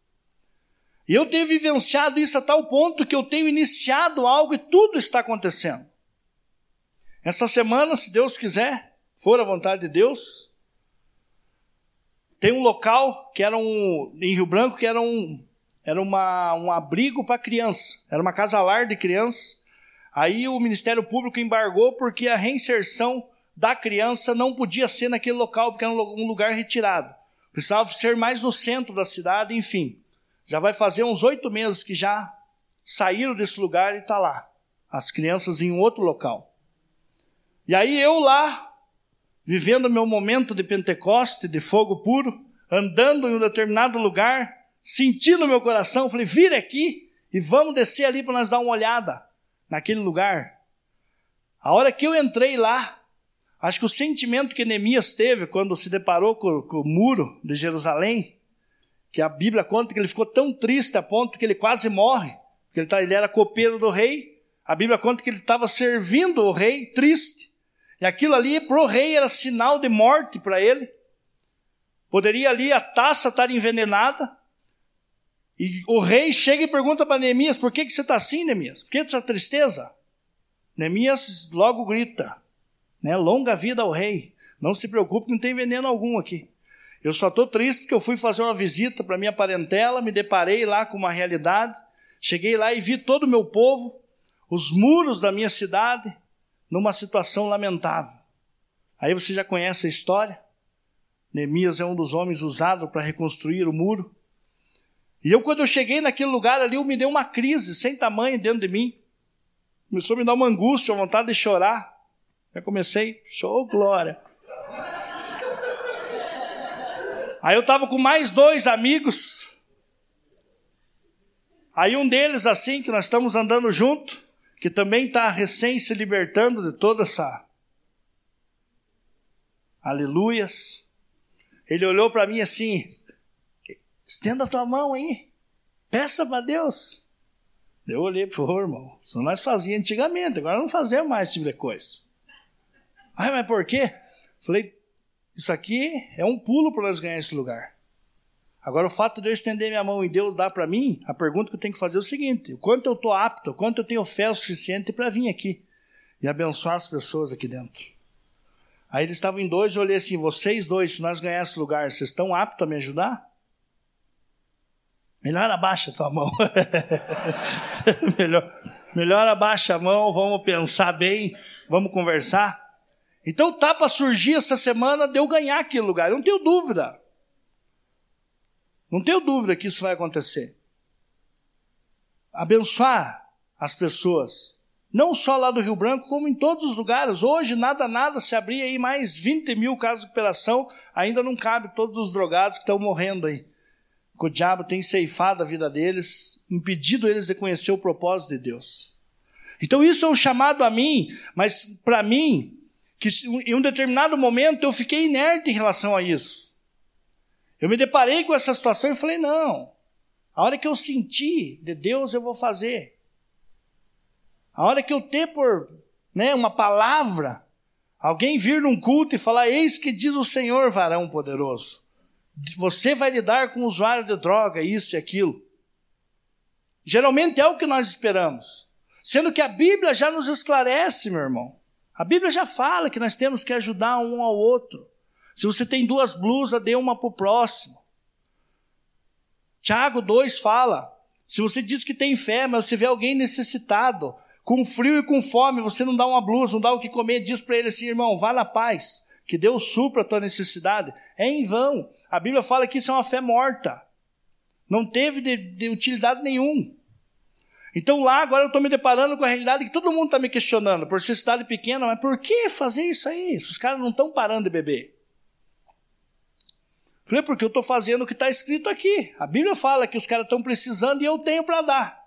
E eu tenho vivenciado isso a tal ponto que eu tenho iniciado algo e tudo está acontecendo. Essa semana, se Deus quiser, for a vontade de Deus, tem um local que era um, em Rio Branco que era um, era uma, um abrigo para criança, era uma casa lar de criança. Aí o Ministério Público embargou porque a reinserção da criança não podia ser naquele local, porque era um lugar retirado. Precisava ser mais no centro da cidade, enfim. Já vai fazer uns oito meses que já saíram desse lugar e está lá. As crianças em um outro local. E aí eu lá, vivendo meu momento de Pentecoste, de fogo puro, andando em um determinado lugar, sentindo meu coração, falei: vira aqui e vamos descer ali para nós dar uma olhada naquele lugar. A hora que eu entrei lá, acho que o sentimento que Neemias teve quando se deparou com, com o muro de Jerusalém, que a Bíblia conta que ele ficou tão triste a ponto que ele quase morre, porque ele, tá, ele era copeiro do rei. A Bíblia conta que ele estava servindo o rei, triste. E aquilo ali para o rei era sinal de morte para ele. Poderia ali a taça estar envenenada. E o rei chega e pergunta para Neemias: por que, que você está assim, Neemias? Por que essa tristeza? Neemias logo grita: né, longa vida ao rei. Não se preocupe, não tem veneno algum aqui. Eu só estou triste porque eu fui fazer uma visita para minha parentela, me deparei lá com uma realidade, cheguei lá e vi todo o meu povo, os muros da minha cidade, numa situação lamentável. Aí você já conhece a história. Neemias é um dos homens usados para reconstruir o muro. E eu, quando eu cheguei naquele lugar ali, eu me deu uma crise sem tamanho dentro de mim. Começou a me dar uma angústia, uma vontade de chorar. Eu comecei, show, glória. Aí eu estava com mais dois amigos. Aí um deles, assim, que nós estamos andando junto, que também está recém se libertando de toda essa. Aleluias. Ele olhou para mim assim: estenda a tua mão aí, peça para Deus. Eu olhei para o irmão, isso nós fazíamos antigamente, agora não fazemos mais esse tipo de coisa. Ai, mas por quê? Falei, isso aqui é um pulo para nós ganhar esse lugar. Agora, o fato de eu estender minha mão e Deus dar para mim, a pergunta que eu tenho que fazer é o seguinte: o quanto eu estou apto, o quanto eu tenho fé o suficiente para vir aqui e abençoar as pessoas aqui dentro. Aí eles estavam em dois, eu olhei assim: vocês dois, se nós ganhar esse lugar, vocês estão aptos a me ajudar? Melhor abaixa a tua mão. melhor, melhor abaixa a mão, vamos pensar bem, vamos conversar. Então tá para surgir essa semana de eu ganhar aquele lugar. Eu não tenho dúvida. Não tenho dúvida que isso vai acontecer. Abençoar as pessoas. Não só lá do Rio Branco, como em todos os lugares. Hoje, nada, nada, se abrir aí mais 20 mil casos de recuperação, ainda não cabe todos os drogados que estão morrendo aí. Que o diabo tem ceifado a vida deles, impedido eles de conhecer o propósito de Deus. Então isso é um chamado a mim, mas para mim, que em um determinado momento eu fiquei inerte em relação a isso. Eu me deparei com essa situação e falei: não, a hora que eu sentir de Deus eu vou fazer. A hora que eu ter por né, uma palavra, alguém vir num culto e falar: Eis que diz o Senhor, varão poderoso. Você vai lidar com o usuário de droga, isso e aquilo. Geralmente é o que nós esperamos. Sendo que a Bíblia já nos esclarece, meu irmão. A Bíblia já fala que nós temos que ajudar um ao outro. Se você tem duas blusas, dê uma para o próximo. Tiago 2 fala: se você diz que tem fé, mas você vê alguém necessitado, com frio e com fome, você não dá uma blusa, não dá o que comer, diz para ele assim, irmão, vá na paz, que Deus supra a tua necessidade, é em vão. A Bíblia fala que isso é uma fé morta. Não teve de, de utilidade nenhum. Então lá agora eu estou me deparando com a realidade que todo mundo está me questionando, por ser cidade pequena, mas por que fazer isso aí? Os caras não estão parando de beber. Falei, porque eu estou fazendo o que está escrito aqui. A Bíblia fala que os caras estão precisando e eu tenho para dar.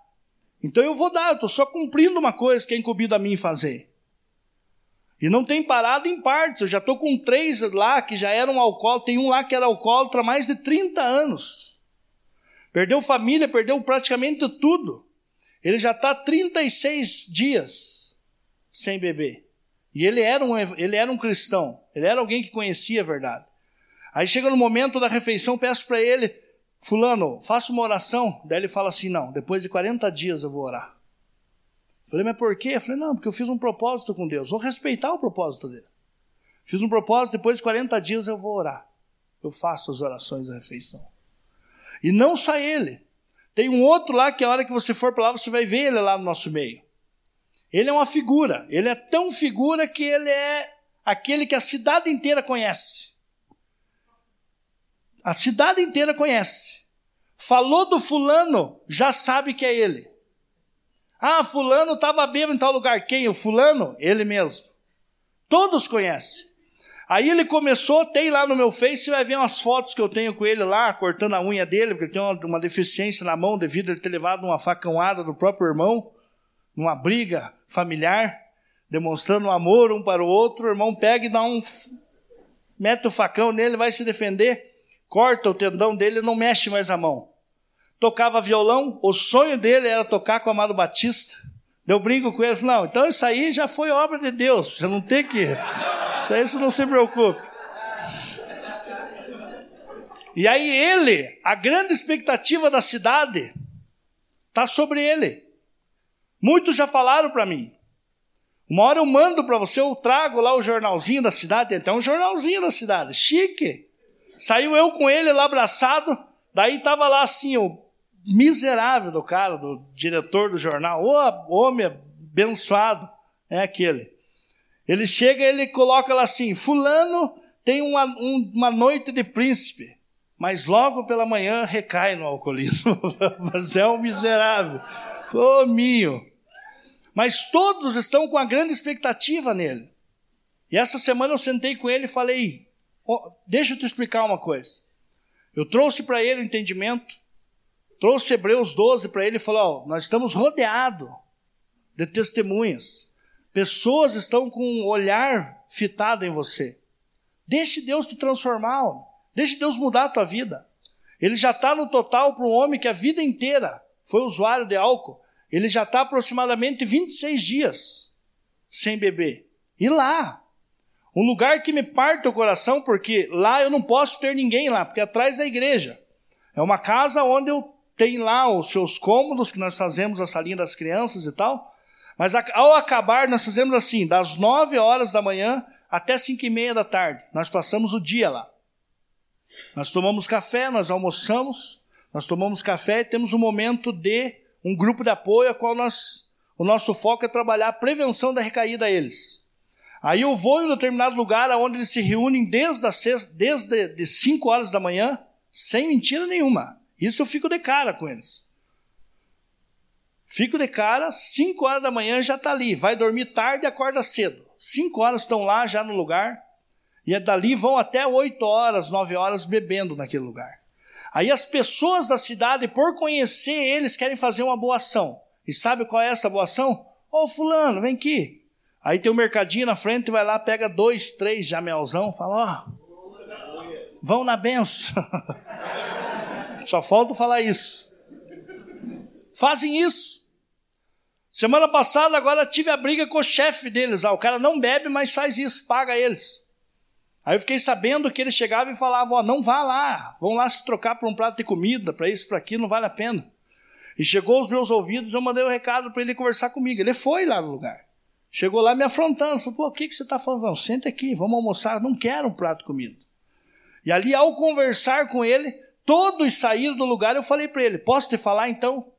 Então eu vou dar, eu estou só cumprindo uma coisa que é incumbido a mim fazer. E não tem parado em partes. Eu já estou com três lá que já eram alcoólatras. Tem um lá que era alcoólatra há mais de 30 anos. Perdeu família, perdeu praticamente tudo. Ele já está 36 dias sem beber. E ele era, um, ele era um cristão. Ele era alguém que conhecia a verdade. Aí chega no momento da refeição, peço para ele, fulano, faça uma oração. Daí ele fala assim, não, depois de 40 dias eu vou orar. Falei, mas por quê? Eu falei, não, porque eu fiz um propósito com Deus. Vou respeitar o propósito dele. Fiz um propósito, depois de 40 dias eu vou orar. Eu faço as orações da refeição. E não só ele. Tem um outro lá que a hora que você for para lá, você vai ver ele lá no nosso meio. Ele é uma figura. Ele é tão figura que ele é aquele que a cidade inteira conhece. A cidade inteira conhece. Falou do fulano, já sabe que é ele. Ah, fulano estava bêbado em tal lugar. Quem? O fulano? Ele mesmo. Todos conhecem. Aí ele começou, tem lá no meu Face, você vai ver umas fotos que eu tenho com ele lá, cortando a unha dele, porque tem uma, uma deficiência na mão devido a ele ter levado uma facãoada do próprio irmão, numa briga familiar, demonstrando amor um para o outro. O irmão pega e dá um. mete o facão nele, vai se defender, corta o tendão dele e não mexe mais a mão. Tocava violão, o sonho dele era tocar com o Amado Batista. Deu brinco com ele, falei, não, então isso aí já foi obra de Deus, você não tem que. Isso aí você não se preocupe. E aí ele, a grande expectativa da cidade, está sobre ele. Muitos já falaram para mim. Uma hora eu mando para você, eu trago lá o jornalzinho da cidade, tem até um jornalzinho da cidade, chique. Saiu eu com ele lá abraçado, daí estava lá assim, o miserável do cara, do diretor do jornal, o homem abençoado, é aquele. Ele chega e ele coloca lá assim: Fulano tem uma, um, uma noite de príncipe, mas logo pela manhã recai no alcoolismo. mas é um miserável. Ô oh, minho. Mas todos estão com a grande expectativa nele. E essa semana eu sentei com ele e falei: oh, Deixa eu te explicar uma coisa. Eu trouxe para ele o entendimento, trouxe Hebreus 12 para ele e falou: oh, Nós estamos rodeados de testemunhas. Pessoas estão com um olhar fitado em você. Deixe Deus te transformar. Deixe Deus mudar a tua vida. Ele já está no total para um homem que a vida inteira foi usuário de álcool. Ele já está aproximadamente 26 dias sem beber. E lá, um lugar que me parte o coração, porque lá eu não posso ter ninguém lá, porque é atrás da igreja. É uma casa onde eu tenho lá os seus cômodos, que nós fazemos a salinha das crianças e tal. Mas ao acabar, nós fazemos assim, das 9 horas da manhã até 5 e meia da tarde. Nós passamos o dia lá. Nós tomamos café, nós almoçamos, nós tomamos café e temos um momento de um grupo de apoio, a qual nós, o nosso foco é trabalhar a prevenção da recaída a eles. Aí eu vou em um determinado lugar onde eles se reúnem desde as seis, desde de 5 horas da manhã, sem mentira nenhuma. Isso eu fico de cara com eles. Fico de cara, 5 horas da manhã já está ali. Vai dormir tarde e acorda cedo. 5 horas estão lá já no lugar. E é dali vão até 8 horas, 9 horas bebendo naquele lugar. Aí as pessoas da cidade, por conhecer eles, querem fazer uma boa ação. E sabe qual é essa boa ação? Ô oh, fulano, vem aqui. Aí tem um mercadinho na frente, vai lá, pega dois, três jamelzão, fala, ó, oh, vão na benção. Só falta falar isso. Fazem isso. Semana passada, agora tive a briga com o chefe deles. Ah, o cara não bebe, mas faz isso, paga eles. Aí eu fiquei sabendo que eles chegavam e falavam: ó, não vá lá, vão lá se trocar por um prato de comida, para isso, para aquilo, não vale a pena. E chegou aos meus ouvidos, eu mandei o um recado para ele conversar comigo. Ele foi lá no lugar. Chegou lá me afrontando, falou: pô, o que, que você está falando? Senta aqui, vamos almoçar. Não quero um prato de comida. E ali, ao conversar com ele, todos saíram do lugar. Eu falei para ele: posso te falar então?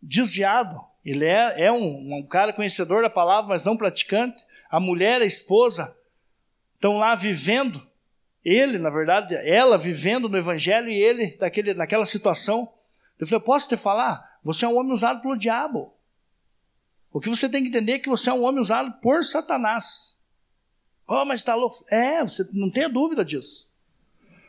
Desviado ele é, é um, um cara conhecedor da palavra, mas não praticante. A mulher, a esposa, estão lá vivendo, ele, na verdade, ela vivendo no evangelho e ele daquele, naquela situação. Eu falei, posso te falar? Você é um homem usado pelo diabo. O que você tem que entender é que você é um homem usado por Satanás. Oh, mas está louco. É, você não tenha dúvida disso.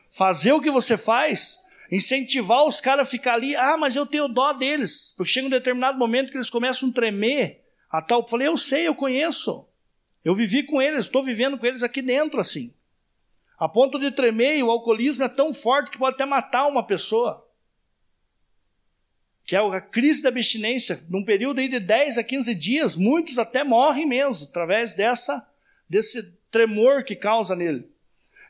Fazer o que você faz, incentivar os caras a ficar ali. Ah, mas eu tenho dó deles. Porque chega um determinado momento que eles começam a tremer. A tal, eu falei, eu sei, eu conheço. Eu vivi com eles, estou vivendo com eles aqui dentro assim. A ponto de tremer, e o alcoolismo é tão forte que pode até matar uma pessoa. Que é a crise da abstinência, num período aí de 10 a 15 dias, muitos até morrem mesmo, através dessa, desse tremor que causa nele.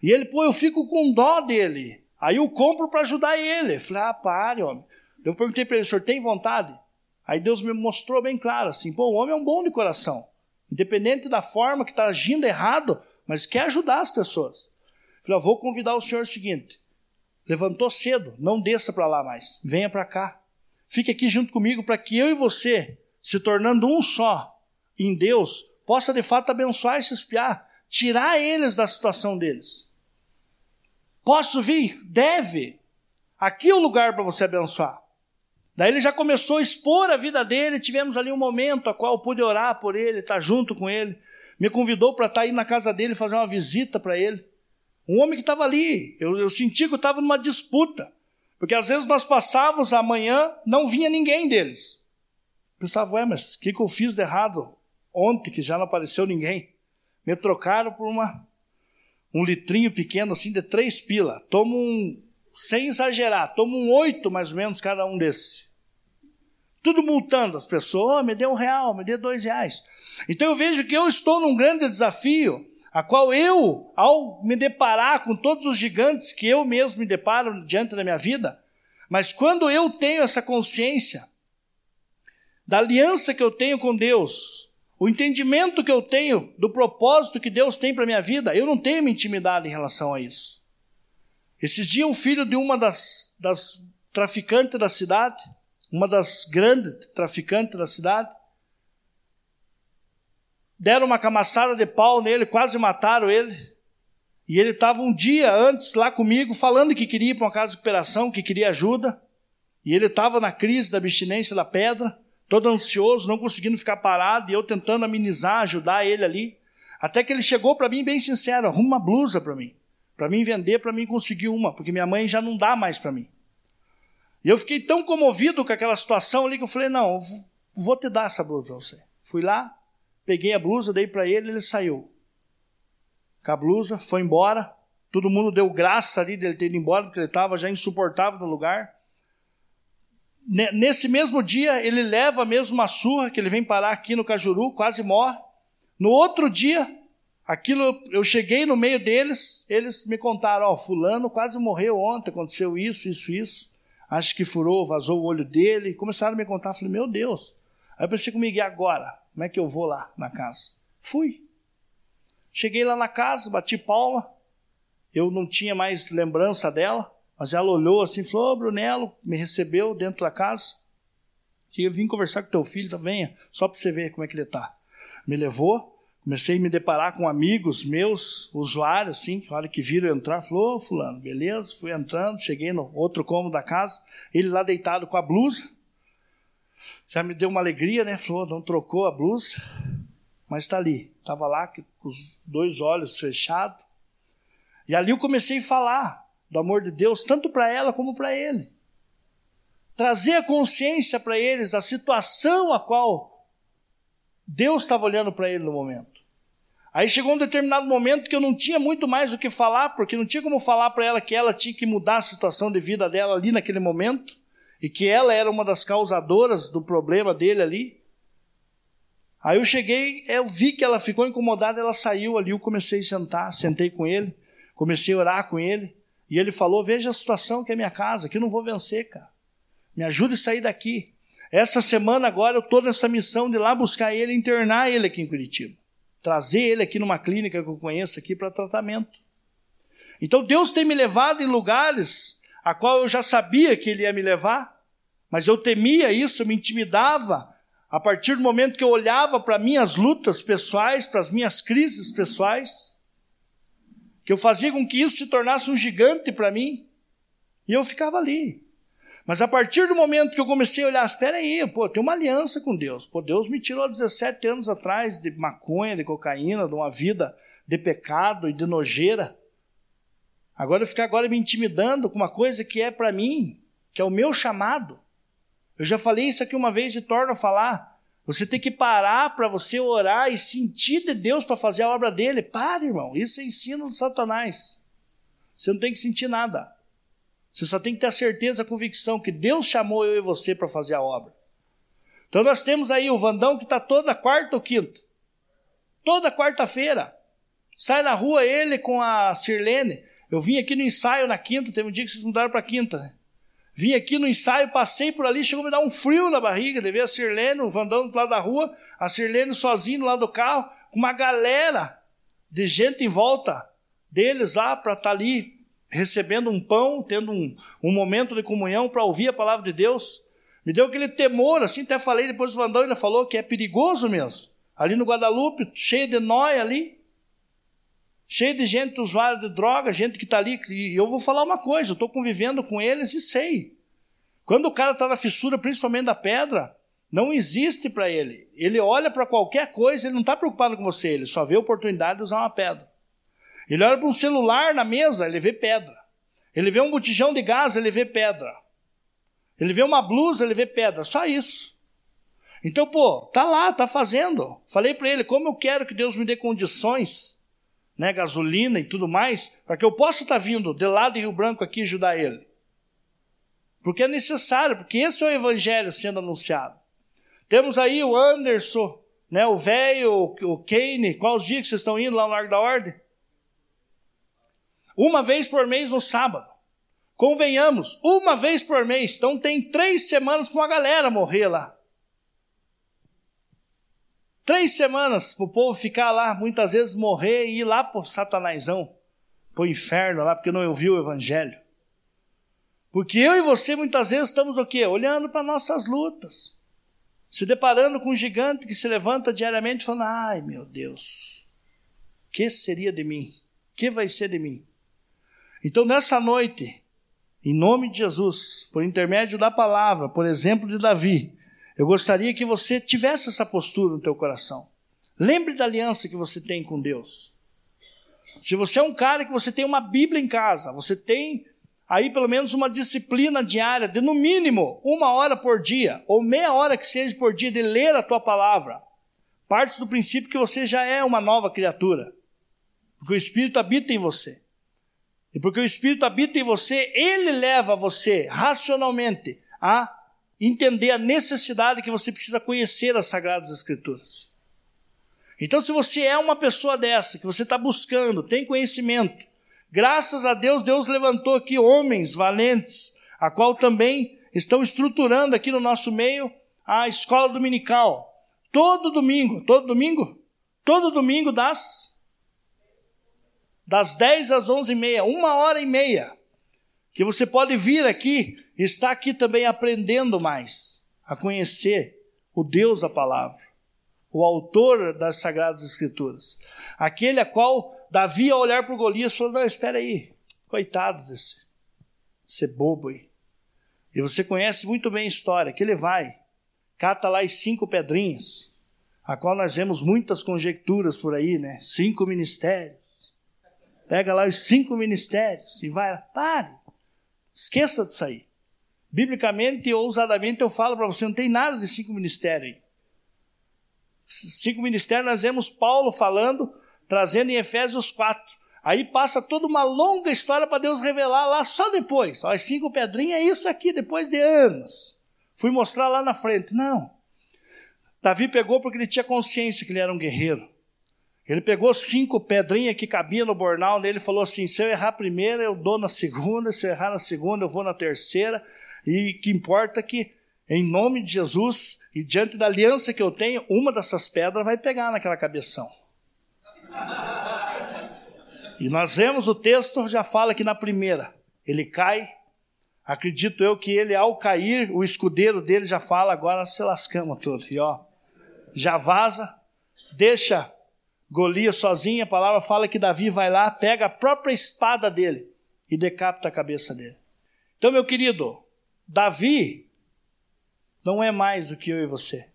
E ele, pô, eu fico com dó dele. Aí eu compro para ajudar ele. Eu falei, ah, pare, homem. Eu perguntei para ele, o senhor tem vontade? Aí Deus me mostrou bem claro assim, pô, o homem é um bom de coração. Independente da forma que está agindo errado, mas quer ajudar as pessoas. Eu falei, vou convidar o senhor o seguinte, levantou cedo, não desça para lá mais, venha para cá. Fique aqui junto comigo para que eu e você, se tornando um só em Deus, possa de fato abençoar esse espiar, tirar eles da situação deles. Posso vir? Deve. Aqui é o lugar para você abençoar. Daí ele já começou a expor a vida dele, tivemos ali um momento a qual pude orar por ele, estar junto com ele. Me convidou para estar aí na casa dele, fazer uma visita para ele. Um homem que estava ali, eu, eu senti que eu estava numa disputa. Porque às vezes nós passávamos amanhã, não vinha ninguém deles. Pensava, ué, mas o que, que eu fiz de errado ontem que já não apareceu ninguém? Me trocaram por uma, um litrinho pequeno assim de três pila. Tomo um, sem exagerar, tomo um oito mais ou menos cada um desse. Tudo multando as pessoas, oh, me dê um real, me dê dois reais. Então eu vejo que eu estou num grande desafio, a qual eu, ao me deparar com todos os gigantes que eu mesmo me deparo diante da minha vida, mas quando eu tenho essa consciência da aliança que eu tenho com Deus, o entendimento que eu tenho do propósito que Deus tem para minha vida, eu não tenho intimidade em relação a isso. Esses dias, um filho de uma das, das traficantes da cidade, uma das grandes traficantes da cidade, deram uma camaçada de pau nele, quase mataram ele. E ele estava um dia antes lá comigo, falando que queria ir para uma casa de recuperação, que queria ajuda. E ele estava na crise da abstinência da pedra, todo ansioso, não conseguindo ficar parado, e eu tentando amenizar, ajudar ele ali. Até que ele chegou para mim bem sincero: arruma uma blusa para mim para mim vender, para mim conseguir uma, porque minha mãe já não dá mais para mim. E eu fiquei tão comovido com aquela situação ali que eu falei: não, vou te dar essa blusa para você. Fui lá, peguei a blusa, dei para ele, ele saiu. Com a blusa, foi embora. Todo mundo deu graça ali dele ter ido embora, porque ele estava já insuportável no lugar. Nesse mesmo dia, ele leva mesmo uma surra, que ele vem parar aqui no Cajuru, quase morre. No outro dia, Aquilo, eu cheguei no meio deles, eles me contaram, ó, oh, fulano quase morreu ontem, aconteceu isso, isso, isso. Acho que furou, vazou o olho dele. Começaram a me contar, falei, meu Deus. Aí eu pensei comigo, e agora? Como é que eu vou lá na casa? Fui. Cheguei lá na casa, bati palma. Eu não tinha mais lembrança dela, mas ela olhou assim e falou, oh, Brunello, me recebeu dentro da casa. Eu vim conversar com teu filho, tá, venha, só para você ver como é que ele está. Me levou, Comecei a me deparar com amigos meus, usuários, assim, que hora que viram entrar, falou, oh, fulano, beleza, fui entrando, cheguei no outro cômodo da casa, ele lá deitado com a blusa, já me deu uma alegria, né, falou, não trocou a blusa, mas está ali, estava lá com os dois olhos fechados, e ali eu comecei a falar do amor de Deus, tanto para ela como para ele, trazer a consciência para eles da situação a qual Deus estava olhando para ele no momento. Aí chegou um determinado momento que eu não tinha muito mais o que falar, porque não tinha como falar para ela que ela tinha que mudar a situação de vida dela ali naquele momento, e que ela era uma das causadoras do problema dele ali. Aí eu cheguei, eu vi que ela ficou incomodada, ela saiu ali, eu comecei a sentar, sentei com ele, comecei a orar com ele, e ele falou: Veja a situação que é minha casa, que eu não vou vencer, cara. Me ajude a sair daqui. Essa semana agora eu estou nessa missão de ir lá buscar ele, internar ele aqui em Curitiba trazer ele aqui numa clínica que eu conheço aqui para tratamento. Então Deus tem me levado em lugares a qual eu já sabia que ele ia me levar, mas eu temia isso, me intimidava a partir do momento que eu olhava para minhas lutas pessoais, para as minhas crises pessoais. Que eu fazia com que isso se tornasse um gigante para mim, e eu ficava ali. Mas a partir do momento que eu comecei a olhar, espera aí, pô, tem uma aliança com Deus. Pô, Deus me tirou 17 anos atrás de maconha, de cocaína, de uma vida de pecado e de nojeira. Agora eu ficar agora me intimidando com uma coisa que é para mim, que é o meu chamado. Eu já falei isso aqui uma vez e torno a falar. Você tem que parar para você orar e sentir de Deus para fazer a obra dele. Para, irmão. Isso é ensino de Satanás. Você não tem que sentir nada. Você só tem que ter a certeza, a convicção que Deus chamou eu e você para fazer a obra. Então nós temos aí o Vandão que está toda quarta ou quinta. Toda quarta-feira. Sai na rua ele com a Sirlene. Eu vim aqui no ensaio na quinta, teve um dia que vocês mudaram para quinta, né? Vim aqui no ensaio, passei por ali, chegou a me dar um frio na barriga, de ver a Sirlene, o Vandão do lado da rua, a Sirlene sozinho lado do carro, com uma galera de gente em volta deles lá para estar tá ali recebendo um pão, tendo um, um momento de comunhão para ouvir a palavra de Deus. Me deu aquele temor, assim, até falei, depois o Vandão ainda falou que é perigoso mesmo. Ali no Guadalupe, cheio de nóia ali, cheio de gente usuária de droga, gente que está ali. E eu vou falar uma coisa, eu estou convivendo com eles e sei. Quando o cara está na fissura, principalmente da pedra, não existe para ele. Ele olha para qualquer coisa, ele não está preocupado com você, ele só vê a oportunidade de usar uma pedra. Ele olha para um celular na mesa, ele vê pedra. Ele vê um botijão de gás, ele vê pedra. Ele vê uma blusa, ele vê pedra. Só isso. Então, pô, tá lá, tá fazendo. Falei para ele, como eu quero que Deus me dê condições, né, gasolina e tudo mais, para que eu possa estar vindo de lá de Rio Branco aqui ajudar ele. Porque é necessário, porque esse é o evangelho sendo anunciado. Temos aí o Anderson, né, o velho, o Kane, qual os dias que vocês estão indo lá no Largo da Ordem? Uma vez por mês no sábado. Convenhamos, uma vez por mês. Então tem três semanas para uma galera morrer lá. Três semanas para o povo ficar lá, muitas vezes morrer e ir lá para o satanásão, para o inferno lá, porque não ouviu o evangelho. Porque eu e você muitas vezes estamos o quê? Olhando para nossas lutas. Se deparando com um gigante que se levanta diariamente falando, ai meu Deus, que seria de mim? Que vai ser de mim? Então, nessa noite, em nome de Jesus, por intermédio da palavra, por exemplo de Davi, eu gostaria que você tivesse essa postura no teu coração. Lembre da aliança que você tem com Deus. Se você é um cara que você tem uma Bíblia em casa, você tem aí pelo menos uma disciplina diária de no mínimo uma hora por dia, ou meia hora que seja por dia de ler a tua palavra, parte do princípio que você já é uma nova criatura, porque o Espírito habita em você. E porque o Espírito habita em você, ele leva você racionalmente a entender a necessidade que você precisa conhecer as Sagradas Escrituras. Então, se você é uma pessoa dessa, que você está buscando, tem conhecimento, graças a Deus, Deus levantou aqui homens valentes, a qual também estão estruturando aqui no nosso meio a escola dominical. Todo domingo, todo domingo? Todo domingo das das 10 às 11 e meia, uma hora e meia, que você pode vir aqui e estar aqui também aprendendo mais, a conhecer o Deus da palavra, o autor das Sagradas Escrituras, aquele a qual Davi, ao olhar para o Golias, falou: Não, espera aí, coitado desse, desse bobo aí. E você conhece muito bem a história, que ele vai, cata lá as cinco pedrinhas, a qual nós vemos muitas conjecturas por aí, né? Cinco ministérios Pega lá os cinco ministérios e vai. Pare. Esqueça disso aí. Biblicamente e ousadamente eu falo para você: não tem nada de cinco ministérios. Cinco ministérios nós vemos Paulo falando, trazendo em Efésios 4. Aí passa toda uma longa história para Deus revelar lá só depois. As cinco pedrinhas é isso aqui, depois de anos. Fui mostrar lá na frente. Não. Davi pegou porque ele tinha consciência que ele era um guerreiro. Ele pegou cinco pedrinhas que cabia no bornal nele e falou assim: se eu errar a primeira, eu dou na segunda, se eu errar na segunda, eu vou na terceira. E que importa que, em nome de Jesus e diante da aliança que eu tenho, uma dessas pedras vai pegar naquela cabeção. E nós vemos o texto, já fala que na primeira ele cai. Acredito eu que ele, ao cair, o escudeiro dele já fala: agora se lascamos tudo. E ó, já vaza, deixa Golias sozinho, a palavra fala que Davi vai lá, pega a própria espada dele e decapita a cabeça dele. Então, meu querido, Davi não é mais do que eu e você.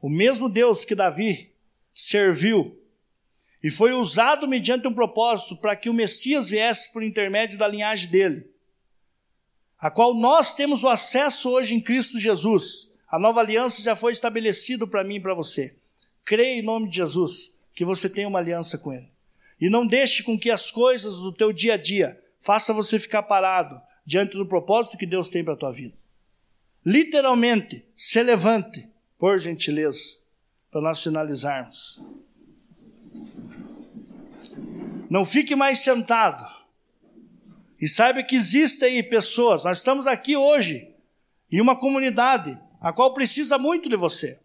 O mesmo Deus que Davi serviu e foi usado mediante um propósito para que o Messias viesse por intermédio da linhagem dele, a qual nós temos o acesso hoje em Cristo Jesus. A nova aliança já foi estabelecida para mim e para você. Creia em nome de Jesus que você tem uma aliança com Ele. E não deixe com que as coisas do teu dia a dia faça você ficar parado diante do propósito que Deus tem para a tua vida. Literalmente, se levante, por gentileza, para nós finalizarmos. Não fique mais sentado. E saiba que existem aí pessoas, nós estamos aqui hoje, em uma comunidade, a qual precisa muito de você.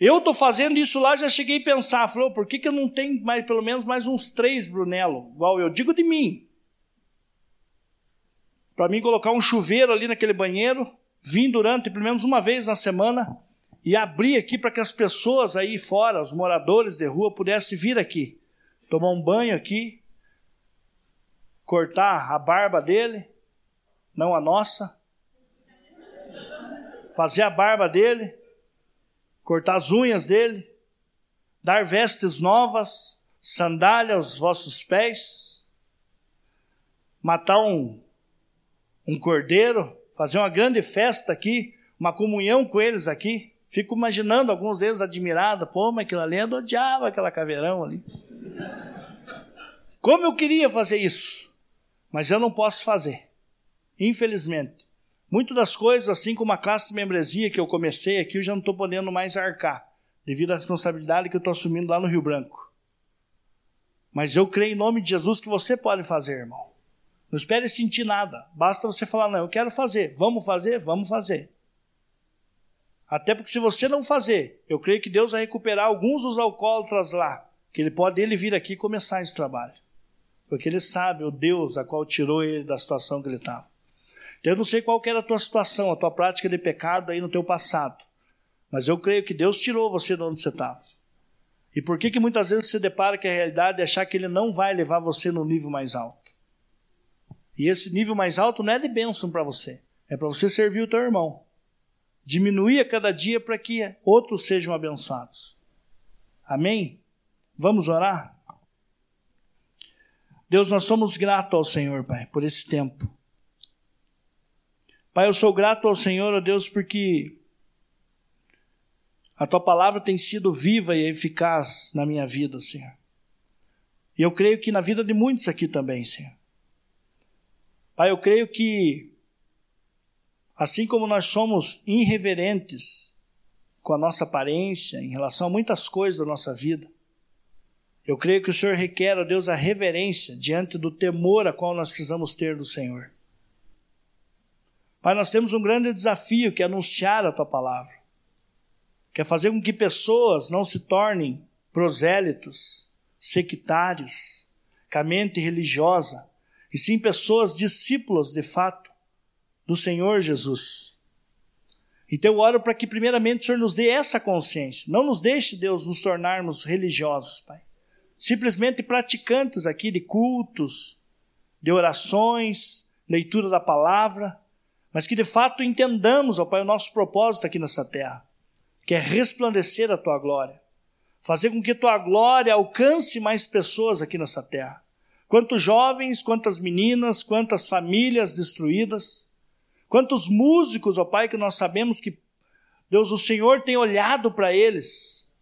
Eu estou fazendo isso lá, já cheguei a pensar, falou, por que, que eu não tenho mais, pelo menos mais uns três Brunello, igual eu digo de mim. Para mim colocar um chuveiro ali naquele banheiro, vim durante pelo menos uma vez na semana e abrir aqui para que as pessoas aí fora, os moradores de rua, pudessem vir aqui, tomar um banho aqui, cortar a barba dele, não a nossa, fazer a barba dele, cortar as unhas dele, dar vestes novas, sandália aos vossos pés, matar um, um cordeiro, fazer uma grande festa aqui, uma comunhão com eles aqui. Fico imaginando alguns deles admirados, pô, mas aquilo ali eu odiava aquela caveirão ali. Como eu queria fazer isso, mas eu não posso fazer, infelizmente. Muitas das coisas, assim como a classe de membresia que eu comecei aqui, eu já não estou podendo mais arcar, devido à responsabilidade que eu estou assumindo lá no Rio Branco. Mas eu creio em nome de Jesus que você pode fazer, irmão. Não espere sentir nada. Basta você falar, não, eu quero fazer. Vamos fazer? Vamos fazer. Até porque se você não fazer, eu creio que Deus vai recuperar alguns dos alcoólatras lá, que ele pode ele vir aqui e começar esse trabalho. Porque ele sabe o Deus a qual tirou ele da situação que ele estava. Então, eu não sei qual era a tua situação, a tua prática de pecado aí no teu passado. Mas eu creio que Deus tirou você de onde você estava. E por que, que muitas vezes você depara com a realidade de achar que Ele não vai levar você no nível mais alto? E esse nível mais alto não é de bênção para você, é para você servir o teu irmão. Diminuir a cada dia para que outros sejam abençoados. Amém? Vamos orar? Deus, nós somos gratos ao Senhor, Pai, por esse tempo. Pai, eu sou grato ao Senhor, ó Deus, porque a tua palavra tem sido viva e eficaz na minha vida, Senhor. E eu creio que na vida de muitos aqui também, Senhor. Pai, eu creio que, assim como nós somos irreverentes com a nossa aparência em relação a muitas coisas da nossa vida, eu creio que o Senhor requer, ó Deus, a reverência diante do temor a qual nós precisamos ter do Senhor. Pai, nós temos um grande desafio que é anunciar a tua palavra, que é fazer com que pessoas não se tornem prosélitos, sectários, com a mente religiosa, e sim pessoas discípulas de fato do Senhor Jesus. Então eu oro para que primeiramente o Senhor nos dê essa consciência. Não nos deixe, Deus, nos tornarmos religiosos, Pai. Simplesmente praticantes aqui de cultos, de orações, leitura da palavra, mas que de fato entendamos, ó Pai, o nosso propósito aqui nessa terra, que é resplandecer a tua glória, fazer com que tua glória alcance mais pessoas aqui nessa terra. Quantos jovens, quantas meninas, quantas famílias destruídas, quantos músicos, ó Pai, que nós sabemos que Deus, o Senhor tem olhado para eles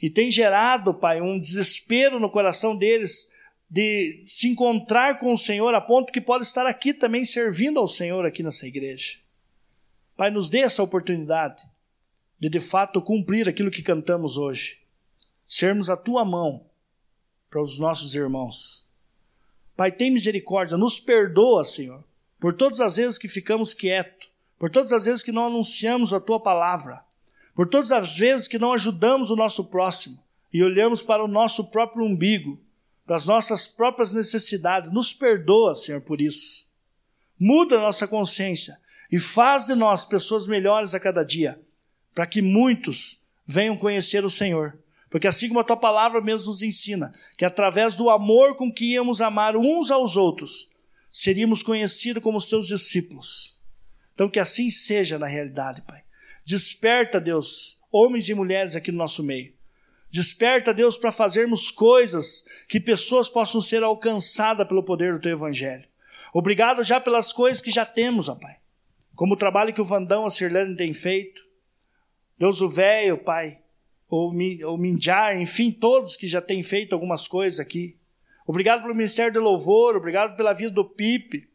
e tem gerado, Pai, um desespero no coração deles de se encontrar com o Senhor a ponto que pode estar aqui também servindo ao Senhor aqui nessa igreja. Pai, nos dê essa oportunidade de de fato cumprir aquilo que cantamos hoje. Sermos a tua mão para os nossos irmãos. Pai, tem misericórdia, nos perdoa, Senhor, por todas as vezes que ficamos quietos, por todas as vezes que não anunciamos a tua palavra, por todas as vezes que não ajudamos o nosso próximo e olhamos para o nosso próprio umbigo para as nossas próprias necessidades. Nos perdoa, Senhor, por isso. Muda a nossa consciência e faz de nós pessoas melhores a cada dia, para que muitos venham conhecer o Senhor. Porque assim como a tua palavra mesmo nos ensina, que através do amor com que íamos amar uns aos outros, seríamos conhecidos como os teus discípulos. Então que assim seja na realidade, Pai. Desperta, Deus, homens e mulheres aqui no nosso meio. Desperta, Deus, para fazermos coisas que pessoas possam ser alcançadas pelo poder do teu evangelho. Obrigado já pelas coisas que já temos, ó Pai. Como o trabalho que o Vandão, a Sirlene tem feito. Deus, o velho, Pai, ou o Minjar, enfim, todos que já têm feito algumas coisas aqui. Obrigado pelo Ministério de Louvor, obrigado pela vida do Pipe.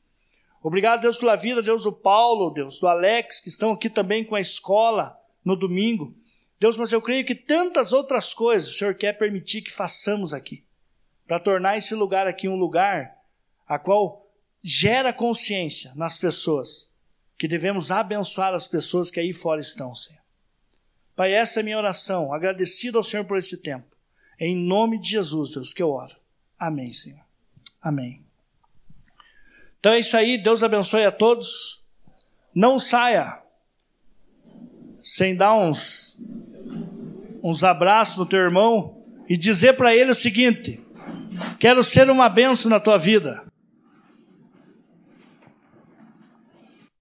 Obrigado, Deus, pela vida, Deus, do Paulo, Deus, do Alex, que estão aqui também com a escola no domingo. Deus, mas eu creio que tantas outras coisas o Senhor quer permitir que façamos aqui, para tornar esse lugar aqui um lugar a qual gera consciência nas pessoas que devemos abençoar as pessoas que aí fora estão, Senhor. Pai, essa é a minha oração, agradecido ao Senhor por esse tempo. Em nome de Jesus, Deus, que eu oro. Amém, Senhor. Amém. Então é isso aí, Deus abençoe a todos. Não saia sem dar uns, uns abraços no teu irmão e dizer para ele o seguinte: quero ser uma benção na tua vida.